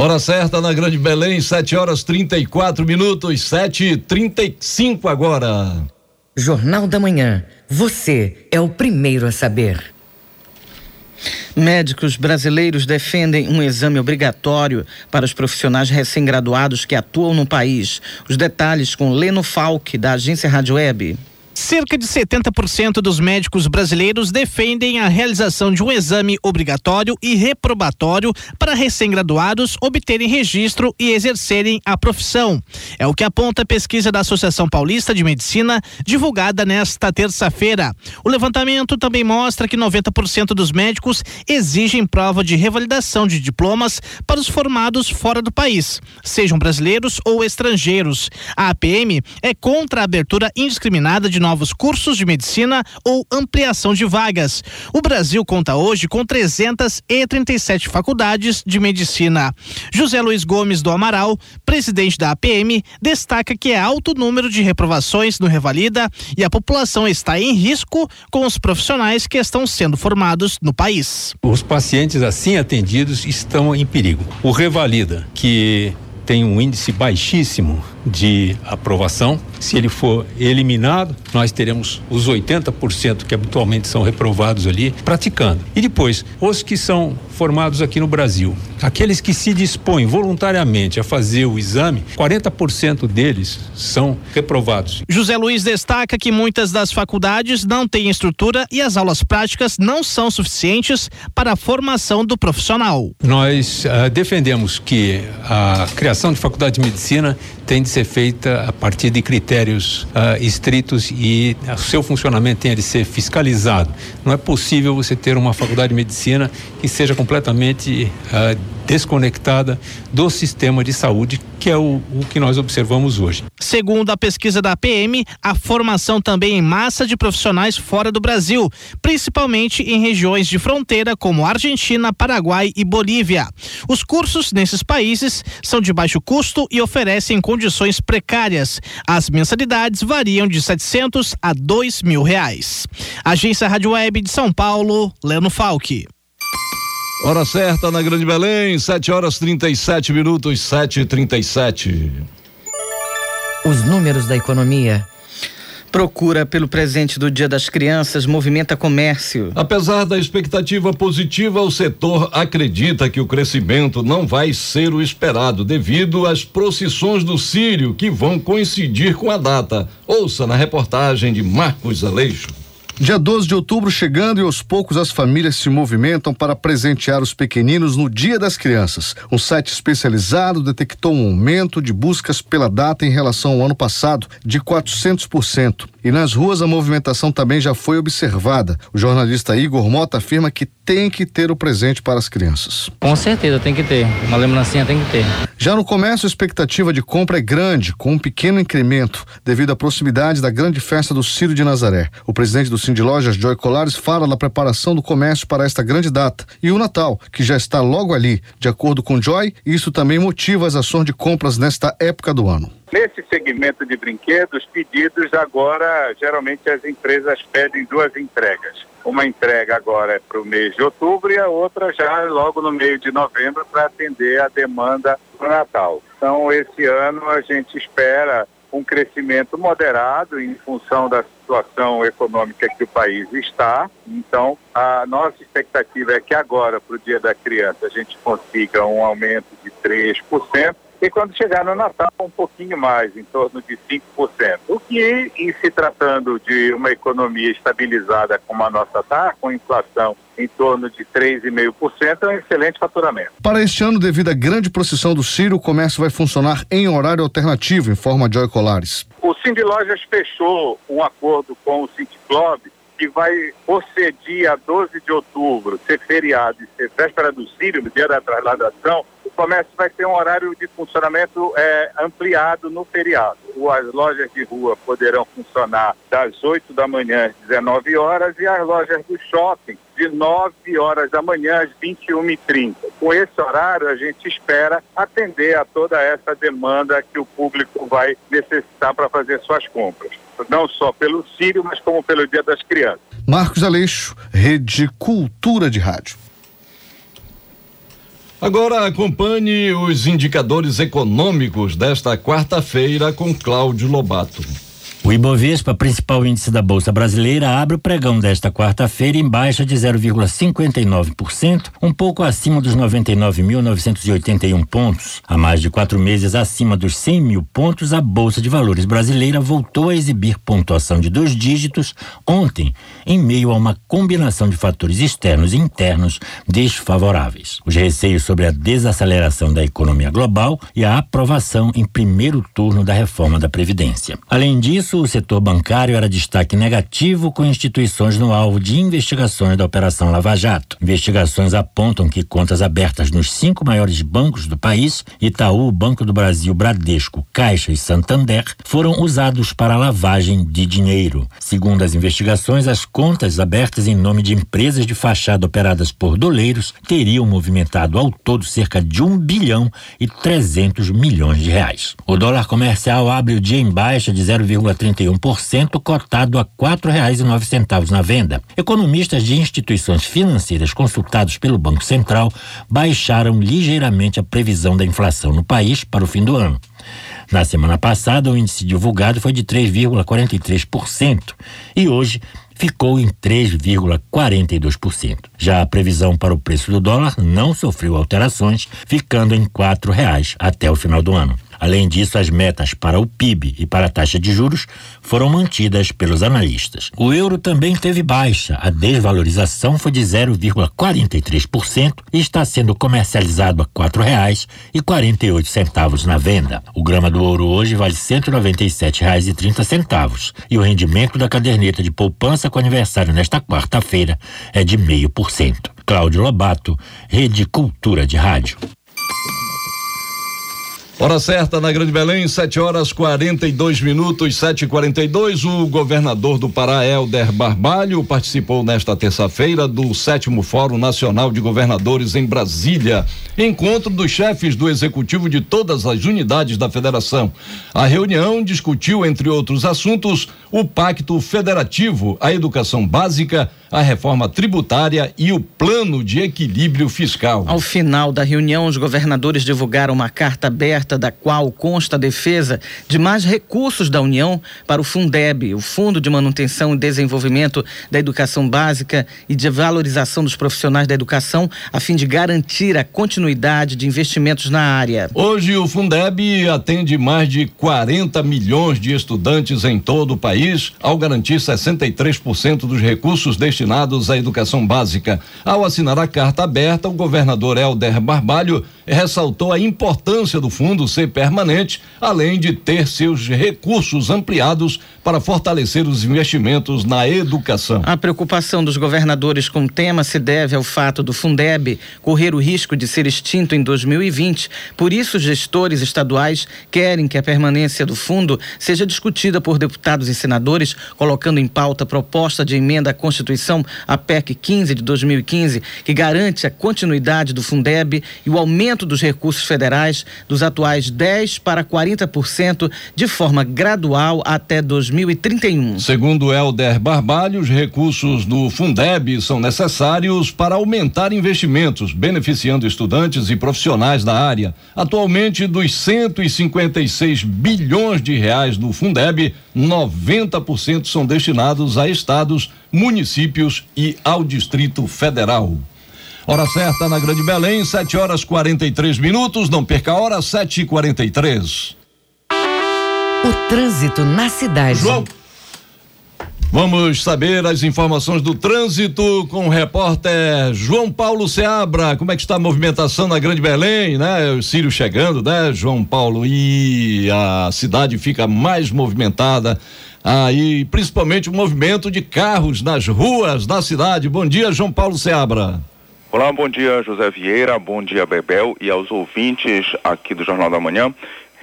Hora certa na Grande Belém, 7 horas 34 minutos, 7 e 35 agora. Jornal da Manhã. Você é o primeiro a saber. Médicos brasileiros defendem um exame obrigatório para os profissionais recém-graduados que atuam no país. Os detalhes com Leno Falck, da agência Rádio Web. Cerca de 70% dos médicos brasileiros defendem a realização de um exame obrigatório e reprobatório para recém-graduados obterem registro e exercerem a profissão. É o que aponta a pesquisa da Associação Paulista de Medicina, divulgada nesta terça-feira. O levantamento também mostra que 90% dos médicos exigem prova de revalidação de diplomas para os formados fora do país, sejam brasileiros ou estrangeiros. A APM é contra a abertura indiscriminada de novos cursos de medicina ou ampliação de vagas. O Brasil conta hoje com 337 faculdades de medicina. José Luiz Gomes do Amaral, presidente da APM, destaca que é alto o número de reprovações no Revalida e a população está em risco com os profissionais que estão sendo formados no país. Os pacientes assim atendidos estão em perigo. O Revalida, que tem um índice baixíssimo de aprovação. Se ele for eliminado, nós teremos os 80% que habitualmente são reprovados ali praticando. E depois, os que são formados aqui no Brasil, aqueles que se dispõem voluntariamente a fazer o exame, 40% deles são reprovados. José Luiz destaca que muitas das faculdades não têm estrutura e as aulas práticas não são suficientes para a formação do profissional. Nós uh, defendemos que a criação de faculdade de medicina tem de ser feita a partir de critérios uh, estritos e o seu funcionamento tem de ser fiscalizado. Não é possível você ter uma faculdade de medicina que seja completamente uh, desconectada do sistema de saúde, que é o, o, que nós observamos hoje. Segundo a pesquisa da PM, a formação também em massa de profissionais fora do Brasil, principalmente em regiões de fronteira como Argentina, Paraguai e Bolívia. Os cursos nesses países são de baixo custo e oferecem condições precárias. As mensalidades variam de 700 a 2 mil reais. Agência Rádio Web de São Paulo, Leno Falque. Hora certa na Grande Belém, 7 horas 37 minutos, 7 e 37 Os números da economia. Procura pelo presente do Dia das Crianças movimenta comércio. Apesar da expectativa positiva, o setor acredita que o crescimento não vai ser o esperado devido às procissões do Sírio que vão coincidir com a data. Ouça na reportagem de Marcos Aleixo. Dia 12 de outubro chegando e aos poucos as famílias se movimentam para presentear os pequeninos no Dia das Crianças. Um site especializado detectou um aumento de buscas pela data em relação ao ano passado de 400%. E nas ruas a movimentação também já foi observada. O jornalista Igor Mota afirma que tem que ter o presente para as crianças. Com certeza tem que ter. Uma lembrancinha tem que ter. Já no comércio, a expectativa de compra é grande, com um pequeno incremento, devido à proximidade da grande festa do Ciro de Nazaré. O presidente do de Lojas, Joy Colares, fala da preparação do comércio para esta grande data e o Natal, que já está logo ali. De acordo com Joy, isso também motiva as ações de compras nesta época do ano. Nesse segmento de brinquedos, pedidos agora, geralmente as empresas pedem duas entregas. Uma entrega agora é para o mês de outubro e a outra já logo no meio de novembro para atender a demanda do Natal. Então, esse ano a gente espera um crescimento moderado em função da situação econômica que o país está. Então, a nossa expectativa é que agora, para o Dia da Criança, a gente consiga um aumento de 3%. E quando chegar no Natal um pouquinho mais, em torno de 5%. O que, em se tratando de uma economia estabilizada como a nossa está, com inflação em torno de 3,5%, é um excelente faturamento. Para este ano, devido à grande procissão do Ciro, o comércio vai funcionar em horário alternativo, informa Joy Colares. O Cindy Lojas fechou um acordo com o City Club que vai, por ser dia 12 de outubro, ser feriado e ser véspera do no dia da trasladação, comércio vai ter um horário de funcionamento é, ampliado no feriado. As lojas de rua poderão funcionar das 8 da manhã às 19 horas e as lojas do shopping de 9 horas da manhã às 21h30. Com esse horário, a gente espera atender a toda essa demanda que o público vai necessitar para fazer suas compras. Não só pelo Sírio, mas como pelo Dia das Crianças. Marcos Aleixo, Rede Cultura de Rádio. Agora acompanhe os indicadores econômicos desta quarta-feira com Cláudio Lobato. O Ibovespa, principal índice da Bolsa Brasileira, abre o pregão desta quarta-feira em baixa de 0,59%, um pouco acima dos 99.981 pontos. Há mais de quatro meses acima dos 100 mil pontos, a Bolsa de Valores brasileira voltou a exibir pontuação de dois dígitos ontem, em meio a uma combinação de fatores externos e internos desfavoráveis. Os receios sobre a desaceleração da economia global e a aprovação em primeiro turno da reforma da Previdência. Além disso, o setor bancário era destaque negativo, com instituições no alvo de investigações da Operação Lava Jato. Investigações apontam que contas abertas nos cinco maiores bancos do país, Itaú, Banco do Brasil, Bradesco, Caixa e Santander, foram usados para lavagem de dinheiro. Segundo as investigações, as contas abertas em nome de empresas de fachada operadas por doleiros teriam movimentado ao todo cerca de um bilhão e 300 milhões de reais. O dólar comercial abre o dia em baixa de 0,31%, cotado a nove centavos na venda. Economistas de instituições financeiras consultados pelo Banco Central baixaram ligeiramente a previsão da inflação no país para o fim do ano. Na semana passada, o índice divulgado foi de 3,43% e hoje ficou em 3,42%. Já a previsão para o preço do dólar não sofreu alterações, ficando em quatro reais até o final do ano. Além disso, as metas para o PIB e para a taxa de juros foram mantidas pelos analistas. O euro também teve baixa. A desvalorização foi de 0,43% e está sendo comercializado a oito centavos na venda. O grama do ouro hoje vale e noventa e o rendimento da caderneta de poupança com aniversário nesta quarta-feira é de meio por cento. Cláudio Lobato, Rede Cultura de Rádio. Hora certa na Grande Belém, 7 horas 42 minutos, 7 e 42 O governador do Pará, Helder Barbalho, participou nesta terça-feira do sétimo Fórum Nacional de Governadores em Brasília. Encontro dos chefes do executivo de todas as unidades da federação. A reunião discutiu, entre outros assuntos, o Pacto Federativo, a educação básica, a reforma tributária e o plano de equilíbrio fiscal. Ao final da reunião, os governadores divulgaram uma carta aberta da qual consta a defesa de mais recursos da União para o Fundeb, o Fundo de Manutenção e Desenvolvimento da Educação Básica e de Valorização dos Profissionais da Educação, a fim de garantir a continuidade de investimentos na área. Hoje o Fundeb atende mais de 40 milhões de estudantes em todo o país, ao garantir 63% dos recursos destinados à educação básica. Ao assinar a carta aberta, o governador Helder Barbalho ressaltou a importância do fundo ser permanente, além de ter seus recursos ampliados para fortalecer os investimentos na educação. A preocupação dos governadores com o tema se deve ao fato do Fundeb correr o risco de ser extinto em 2020. Por isso, gestores estaduais querem que a permanência do fundo seja discutida por deputados e senadores, colocando em pauta a proposta de emenda à Constituição, a PEC 15 de 2015, que garante a continuidade do Fundeb e o aumento dos recursos federais dos atuais 10 para 40% de forma gradual até 2031. Segundo Helder Barbalho, os recursos do Fundeb são necessários para aumentar investimentos, beneficiando estudantes e profissionais da área. Atualmente, dos 156 bilhões de reais do Fundeb, 90% são destinados a estados, municípios e ao Distrito Federal. Hora certa na Grande Belém, 7 horas 43 minutos. Não perca a hora, 7 e 43 O trânsito na cidade. João. Vamos saber as informações do trânsito com o repórter João Paulo Seabra. Como é que está a movimentação na Grande Belém, né? O Sírio chegando, né, João Paulo? E a cidade fica mais movimentada. Aí, ah, principalmente o movimento de carros nas ruas da cidade. Bom dia, João Paulo Seabra. Olá, bom dia, José Vieira, bom dia, Bebel e aos ouvintes aqui do Jornal da Manhã.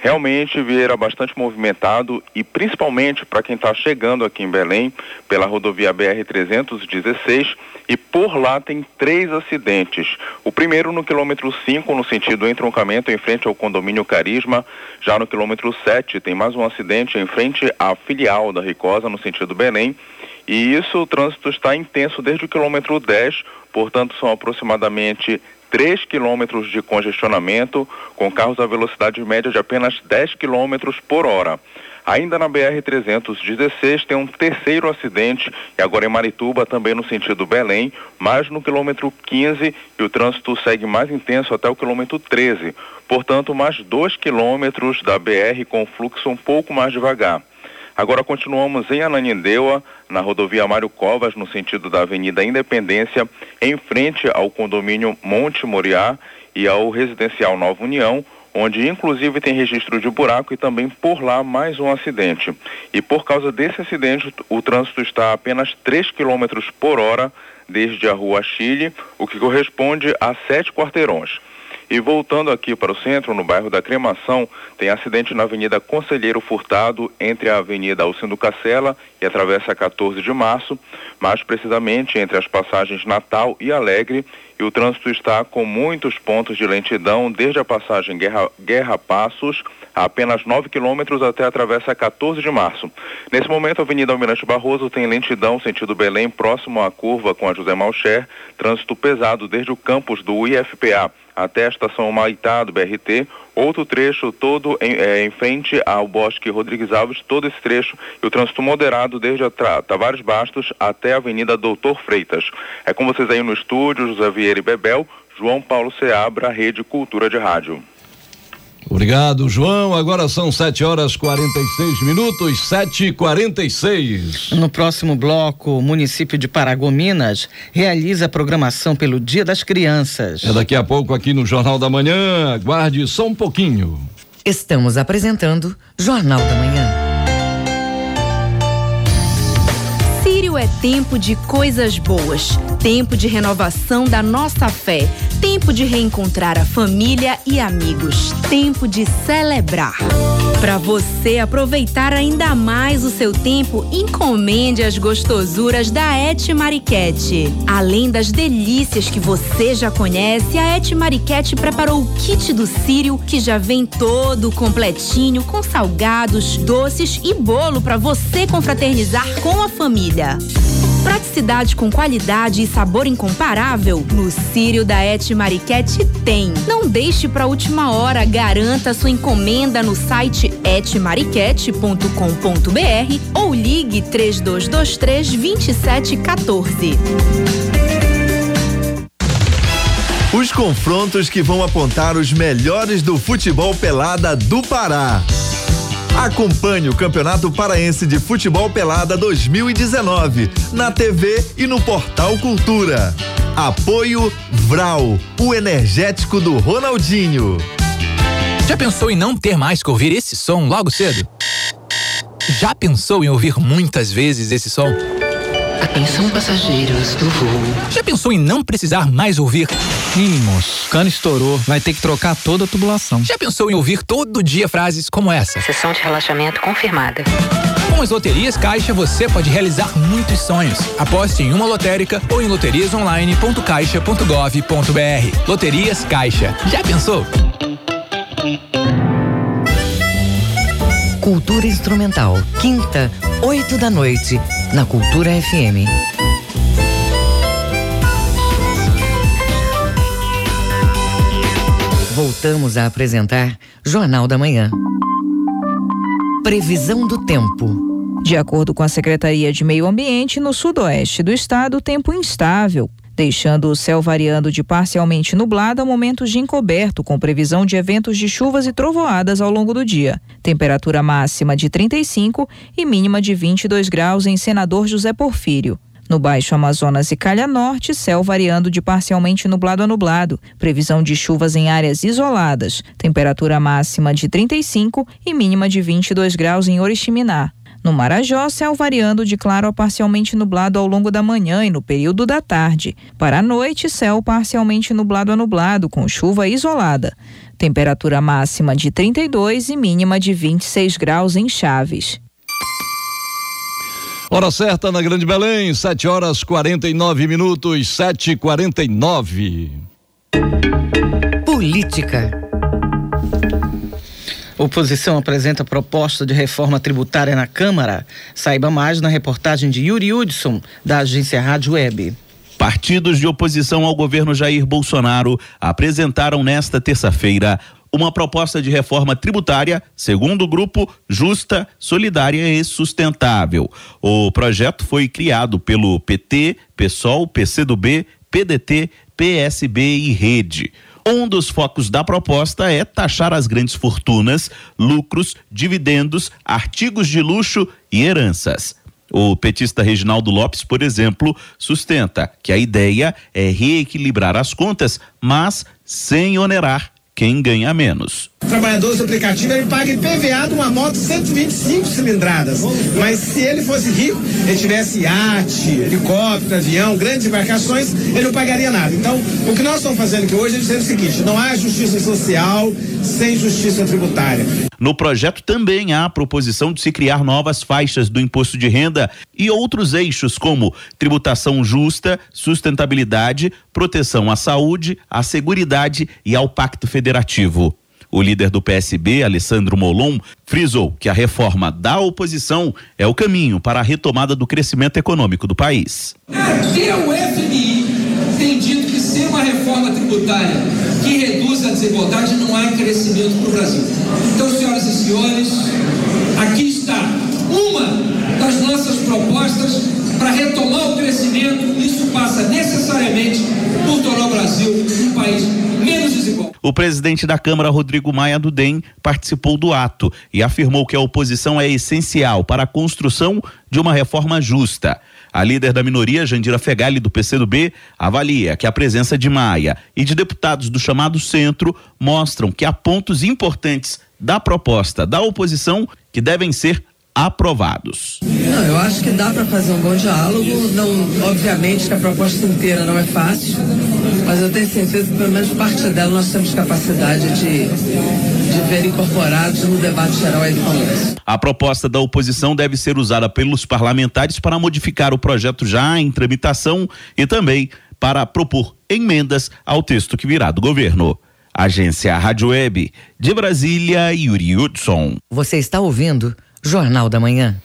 Realmente Vieira bastante movimentado e principalmente para quem está chegando aqui em Belém pela rodovia BR-316 e por lá tem três acidentes. O primeiro no quilômetro 5, no sentido entroncamento em frente ao condomínio Carisma. Já no quilômetro 7 tem mais um acidente em frente à filial da Ricosa, no sentido Belém. E isso, o trânsito está intenso desde o quilômetro 10, portanto são aproximadamente 3 quilômetros de congestionamento, com carros a velocidade média de apenas 10 quilômetros por hora. Ainda na BR-316 tem um terceiro acidente, e agora em Marituba, também no sentido Belém, mas no quilômetro 15, e o trânsito segue mais intenso até o quilômetro 13. Portanto, mais 2 quilômetros da BR com fluxo um pouco mais devagar. Agora continuamos em Ananindeua, na rodovia Mário Covas, no sentido da Avenida Independência, em frente ao condomínio Monte Moriá e ao residencial Nova União, onde inclusive tem registro de buraco e também por lá mais um acidente. E por causa desse acidente, o trânsito está a apenas 3 km por hora desde a rua Chile, o que corresponde a sete quarteirões. E voltando aqui para o centro, no bairro da Cremação, tem acidente na Avenida Conselheiro Furtado, entre a Avenida Alcindo Cacela e a Travessa 14 de Março, mais precisamente entre as passagens Natal e Alegre, e o trânsito está com muitos pontos de lentidão, desde a passagem Guerra, Guerra Passos, a apenas 9 quilômetros até a Travessa 14 de Março. Nesse momento, a Avenida Almirante Barroso tem lentidão sentido Belém, próximo à curva com a José Malcher, trânsito pesado desde o campus do IFPA até a estação Maitá do BRT, outro trecho todo em, é, em, frente ao Bosque Rodrigues Alves, todo esse trecho e o trânsito moderado desde a Tavares Bastos até a Avenida Doutor Freitas. É com vocês aí no estúdio, José Vieira e Bebel, João Paulo Seabra, Rede Cultura de Rádio. Obrigado, João. Agora são 7 horas 46 minutos, 7 e 46 No próximo bloco, o município de Paragominas realiza a programação pelo Dia das Crianças. É daqui a pouco aqui no Jornal da Manhã. Aguarde só um pouquinho. Estamos apresentando Jornal da Manhã. É tempo de coisas boas, tempo de renovação da nossa fé, tempo de reencontrar a família e amigos, tempo de celebrar. Para você aproveitar ainda mais o seu tempo, encomende as gostosuras da Et Mariquete. Além das delícias que você já conhece, a Et Mariquete preparou o kit do Sírio, que já vem todo completinho, com salgados, doces e bolo para você confraternizar com a família. Praticidade com qualidade e sabor incomparável? No Sírio da Et Mariquete tem. Não deixe para última hora, garanta sua encomenda no site etmariquete.com.br ou ligue 3223 2714. Os confrontos que vão apontar os melhores do futebol pelada do Pará. Acompanhe o Campeonato Paraense de Futebol Pelada 2019 na TV e no Portal Cultura. Apoio Vral, o energético do Ronaldinho. Já pensou em não ter mais que ouvir esse som logo cedo? Já pensou em ouvir muitas vezes esse som? Atenção passageiros do voo. Já pensou em não precisar mais ouvir? Mínimos, cano estourou, vai ter que trocar toda a tubulação. Já pensou em ouvir todo dia frases como essa? Sessão de relaxamento confirmada. Com as loterias Caixa você pode realizar muitos sonhos. Aposte em uma lotérica ou em loteriasonline.caixa.gov.br. Loterias Caixa. Já pensou? Cultura Instrumental, quinta, oito da noite, na Cultura FM. Voltamos a apresentar Jornal da Manhã. Previsão do tempo. De acordo com a Secretaria de Meio Ambiente, no sudoeste do estado, tempo instável. deixando o céu variando de parcialmente nublado a momentos de encoberto, com previsão de eventos de chuvas e trovoadas ao longo do dia. Temperatura máxima de 35 e mínima de 22 graus em Senador José Porfírio. No Baixo Amazonas e Calha Norte, céu variando de parcialmente nublado a nublado. Previsão de chuvas em áreas isoladas. Temperatura máxima de 35 e mínima de 22 graus em Oriximiná. No Marajó, céu variando de claro a parcialmente nublado ao longo da manhã e no período da tarde. Para a noite, céu parcialmente nublado a nublado, com chuva isolada. Temperatura máxima de 32 e mínima de 26 graus em Chaves. Hora certa na Grande Belém, 7 horas 49 minutos, 7 e 49 Política. Oposição apresenta proposta de reforma tributária na Câmara. Saiba mais na reportagem de Yuri Hudson, da agência Rádio Web. Partidos de oposição ao governo Jair Bolsonaro apresentaram nesta terça-feira uma proposta de reforma tributária, segundo o grupo, justa, solidária e sustentável. O projeto foi criado pelo PT, PSOL, PCdoB, PDT, PSB e Rede. Um dos focos da proposta é taxar as grandes fortunas, lucros, dividendos, artigos de luxo e heranças. O petista Reginaldo Lopes, por exemplo, sustenta que a ideia é reequilibrar as contas, mas sem onerar quem ganha menos. Trabalhadores do aplicativo, ele paga IPVA de uma moto 125 cilindradas. Mas se ele fosse rico, ele tivesse iate, helicóptero, avião, grandes embarcações, ele não pagaria nada. Então, o que nós estamos fazendo aqui hoje é dizer o seguinte: não há justiça social sem justiça tributária. No projeto também há a proposição de se criar novas faixas do imposto de renda e outros eixos como tributação justa, sustentabilidade, proteção à saúde, à seguridade e ao pacto federativo. O líder do PSB, Alessandro Molon, frisou que a reforma da oposição é o caminho para a retomada do crescimento econômico do país. Até o FMI tem dito que sem uma reforma tributária que a desigualdade não há crescimento para o Brasil. Então, senhoras e senhores, aqui está das nossas propostas para retomar o crescimento. Isso passa necessariamente por tornar o Brasil um país menos desigual. O presidente da Câmara, Rodrigo Maia do DEM, participou do ato e afirmou que a oposição é essencial para a construção de uma reforma justa. A líder da minoria, Jandira Fegali, do PCdoB, avalia que a presença de Maia e de deputados do chamado centro mostram que há pontos importantes da proposta da oposição que devem ser aprovados. Não, eu acho que dá para fazer um bom diálogo. Não, obviamente que a proposta inteira não é fácil, mas eu tenho certeza que pelo menos parte dela nós temos capacidade de, de ver incorporados no debate geral aí do Congresso. A proposta da oposição deve ser usada pelos parlamentares para modificar o projeto já em tramitação e também para propor emendas ao texto que virá do governo. Agência Rádio Web de Brasília, Yuri Hudson. Você está ouvindo Jornal da Manhã.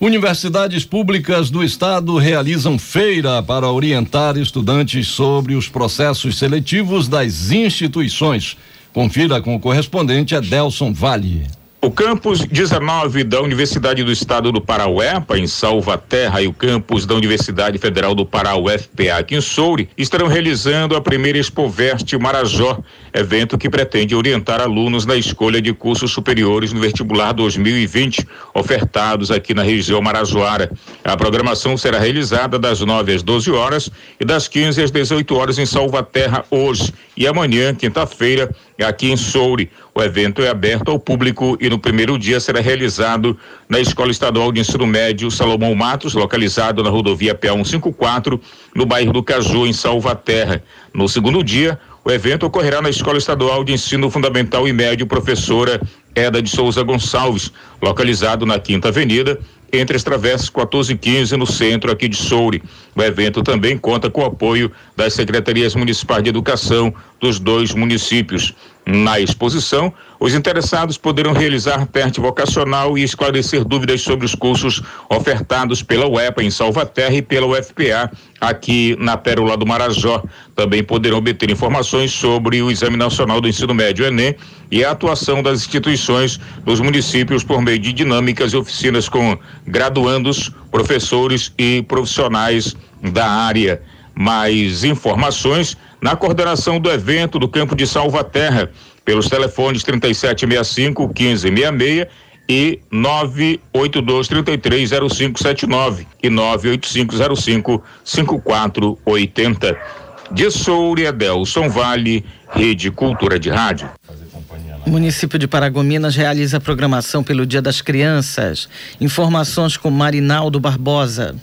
Universidades públicas do estado realizam feira para orientar estudantes sobre os processos seletivos das instituições. Confira com o correspondente Adelson Vale. O campus 19 da Universidade do Estado do Pará, UEPA, em Salvaterra, e o campus da Universidade Federal do Pará, UFPA, aqui em Soure, estarão realizando a primeira Expovest Marajó, evento que pretende orientar alunos na escolha de cursos superiores no vestibular 2020, ofertados aqui na região marajoara. A programação será realizada das 9 às 12 horas e das 15 às 18 horas em Salvaterra hoje e amanhã, quinta-feira, aqui em Soure. O evento é aberto ao público e no primeiro dia será realizado na Escola Estadual de Ensino Médio Salomão Matos, localizado na rodovia PA 154, no bairro do Caju, em Salvaterra. No segundo dia, o evento ocorrerá na Escola Estadual de Ensino Fundamental e Médio Professora Eda de Souza Gonçalves, localizado na Quinta Avenida, entre as travessas 14 e 15 no centro aqui de Soure. O evento também conta com o apoio das secretarias municipais de educação dos dois municípios. Na exposição, os interessados poderão realizar teste vocacional e esclarecer dúvidas sobre os cursos ofertados pela UEPA em Salvaterra e pela UFPA aqui na Pérola do Marajó. Também poderão obter informações sobre o Exame Nacional do Ensino Médio Enem e a atuação das instituições dos municípios por meio de dinâmicas e oficinas com graduandos, professores e profissionais da área. Mais informações na coordenação do evento do Campo de Salvaterra, pelos telefones 3765 1566 e 982330579 e 985055480. De Soura, Delson Vale, Rede Cultura de Rádio. O município de Paragominas realiza a programação pelo Dia das Crianças. Informações com Marinaldo Barbosa.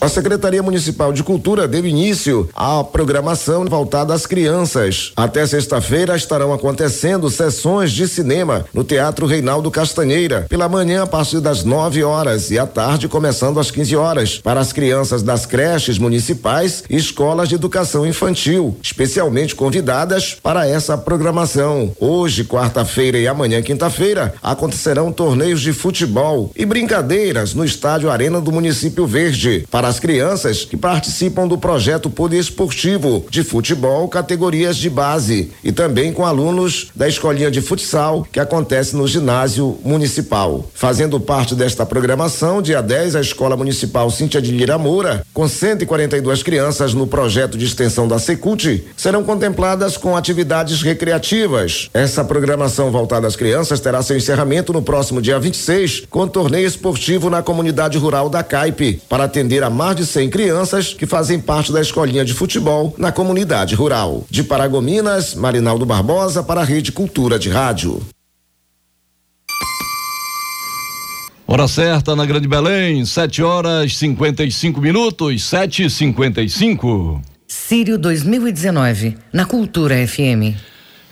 A Secretaria Municipal de Cultura deu início à programação voltada às crianças. Até sexta-feira estarão acontecendo sessões de cinema no Teatro Reinaldo Castanheira, pela manhã a partir das 9 horas e à tarde começando às 15 horas, para as crianças das creches municipais e escolas de educação infantil, especialmente convidadas para essa programação. Hoje, quarta-feira e amanhã, quinta-feira, acontecerão torneios de futebol e brincadeiras no Estádio Arena do Município Verde para as crianças que participam do projeto poliesportivo de futebol categorias de base e também com alunos da escolinha de futsal que acontece no ginásio municipal. Fazendo parte desta programação, dia 10, a Escola Municipal Cíntia de Lira Moura, com 142 crianças no projeto de extensão da Secult, serão contempladas com atividades recreativas. Essa programação voltada às crianças terá seu encerramento no próximo dia 26, com torneio esportivo na comunidade rural da Caipe, para atender a mais de 100 crianças que fazem parte da escolinha de futebol na comunidade rural. De Paragominas, Marinaldo Barbosa para a Rede Cultura de Rádio. Hora certa na Grande Belém, 7 horas 55 minutos, 7 e 55 Sírio 2019, na Cultura FM.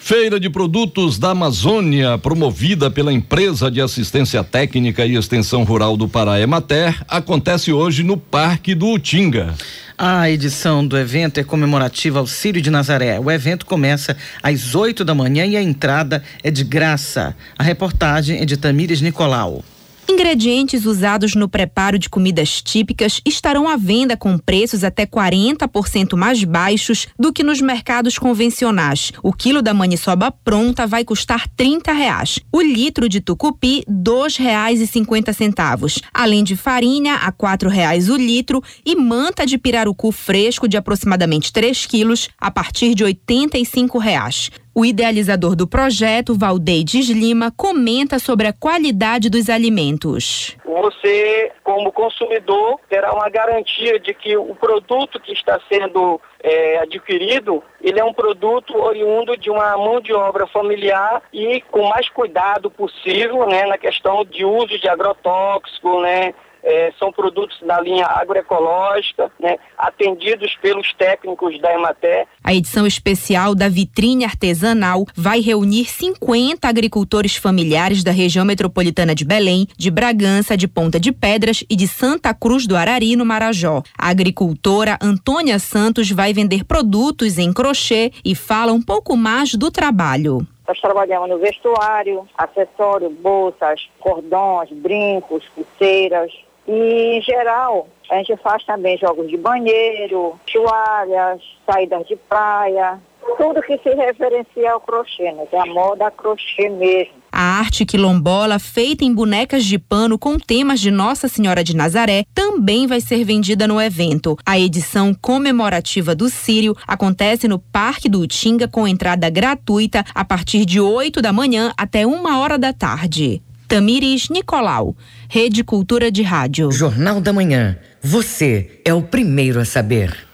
Feira de Produtos da Amazônia, promovida pela Empresa de Assistência Técnica e Extensão Rural do Pará Emater, acontece hoje no Parque do Utinga. A edição do evento é comemorativa ao Círio de Nazaré. O evento começa às 8 da manhã e a entrada é de graça. A reportagem é de Tamires Nicolau. Ingredientes usados no preparo de comidas típicas estarão à venda com preços até 40% mais baixos do que nos mercados convencionais. O quilo da maniçoba pronta vai custar 30 reais. O litro de tucupi, R$ 2,50. Além de farinha, a 4 reais o litro e manta de pirarucu fresco de aproximadamente 3 quilos a partir de 85 reais. O idealizador do projeto, Valdeide Lima, comenta sobre a qualidade dos alimentos. Você, como consumidor, terá uma garantia de que o produto que está sendo é, adquirido, ele é um produto oriundo de uma mão de obra familiar e com mais cuidado possível, né, na questão de uso de agrotóxico, né, é, são produtos da linha agroecológica, né, atendidos pelos técnicos da Emater. A edição especial da Vitrine Artesanal vai reunir 50 agricultores familiares da região metropolitana de Belém, de Bragança, de Ponta de Pedras e de Santa Cruz do Arari, no Marajó. A agricultora Antônia Santos vai vender produtos em crochê e fala um pouco mais do trabalho. Nós trabalhamos no vestuário, acessório, bolsas, cordões, brincos, pulseiras, e, em geral, a gente faz também jogos de banheiro, toalhas, saídas de praia, tudo que se referencia ao crochê, né? É a moda crochê mesmo. A arte quilombola, feita em bonecas de pano com temas de Nossa Senhora de Nazaré, também vai ser vendida no evento. A edição comemorativa do Sírio acontece no Parque do Utinga com entrada gratuita a partir de 8 da manhã até uma hora da tarde. Tamires Nicolau, Rede Cultura de Rádio. Jornal da Manhã. Você é o primeiro a saber.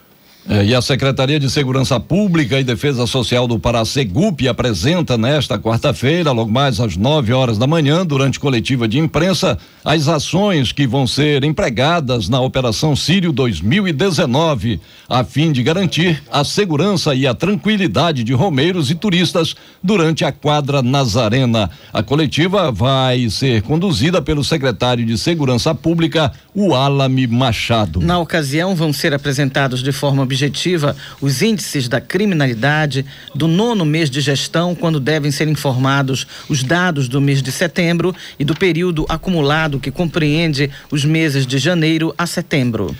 É, e a Secretaria de Segurança Pública e Defesa Social do Pará, Segup, apresenta nesta quarta-feira, logo mais às 9 horas da manhã, durante coletiva de imprensa, as ações que vão ser empregadas na Operação Sírio 2019, a fim de garantir a segurança e a tranquilidade de romeiros e turistas durante a quadra Nazarena. A coletiva vai ser conduzida pelo secretário de Segurança Pública, o Alame Machado. Na ocasião, vão ser apresentados de forma objetiva os índices da criminalidade do nono mês de gestão, quando devem ser informados os dados do mês de setembro e do período acumulado que compreende os meses de janeiro a setembro.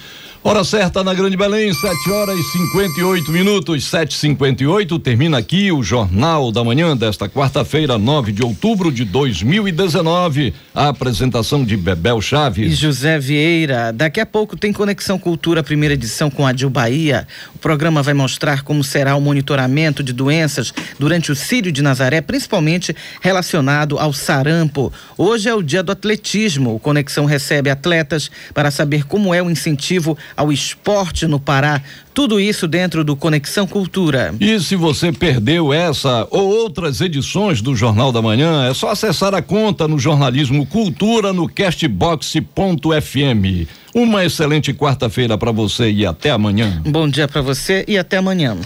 Hora certa na Grande Belém, 7 horas e 58 minutos, 7h58. Termina aqui o Jornal da Manhã desta quarta-feira, 9 de outubro de 2019. A apresentação de Bebel Chaves. E José Vieira. Daqui a pouco tem Conexão Cultura, primeira edição com a Dil Bahia. O programa vai mostrar como será o monitoramento de doenças durante o Círio de Nazaré, principalmente relacionado ao sarampo. Hoje é o dia do atletismo. O Conexão recebe atletas para saber como é o incentivo ao esporte no Pará. Tudo isso dentro do Conexão Cultura. E se você perdeu essa ou outras edições do Jornal da Manhã, é só acessar a conta no Jornalismo Cultura no castbox.fm. Uma excelente quarta-feira para você e até amanhã. Bom dia para você e até amanhã.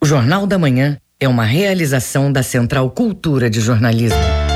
O Jornal da Manhã é uma realização da Central Cultura de Jornalismo.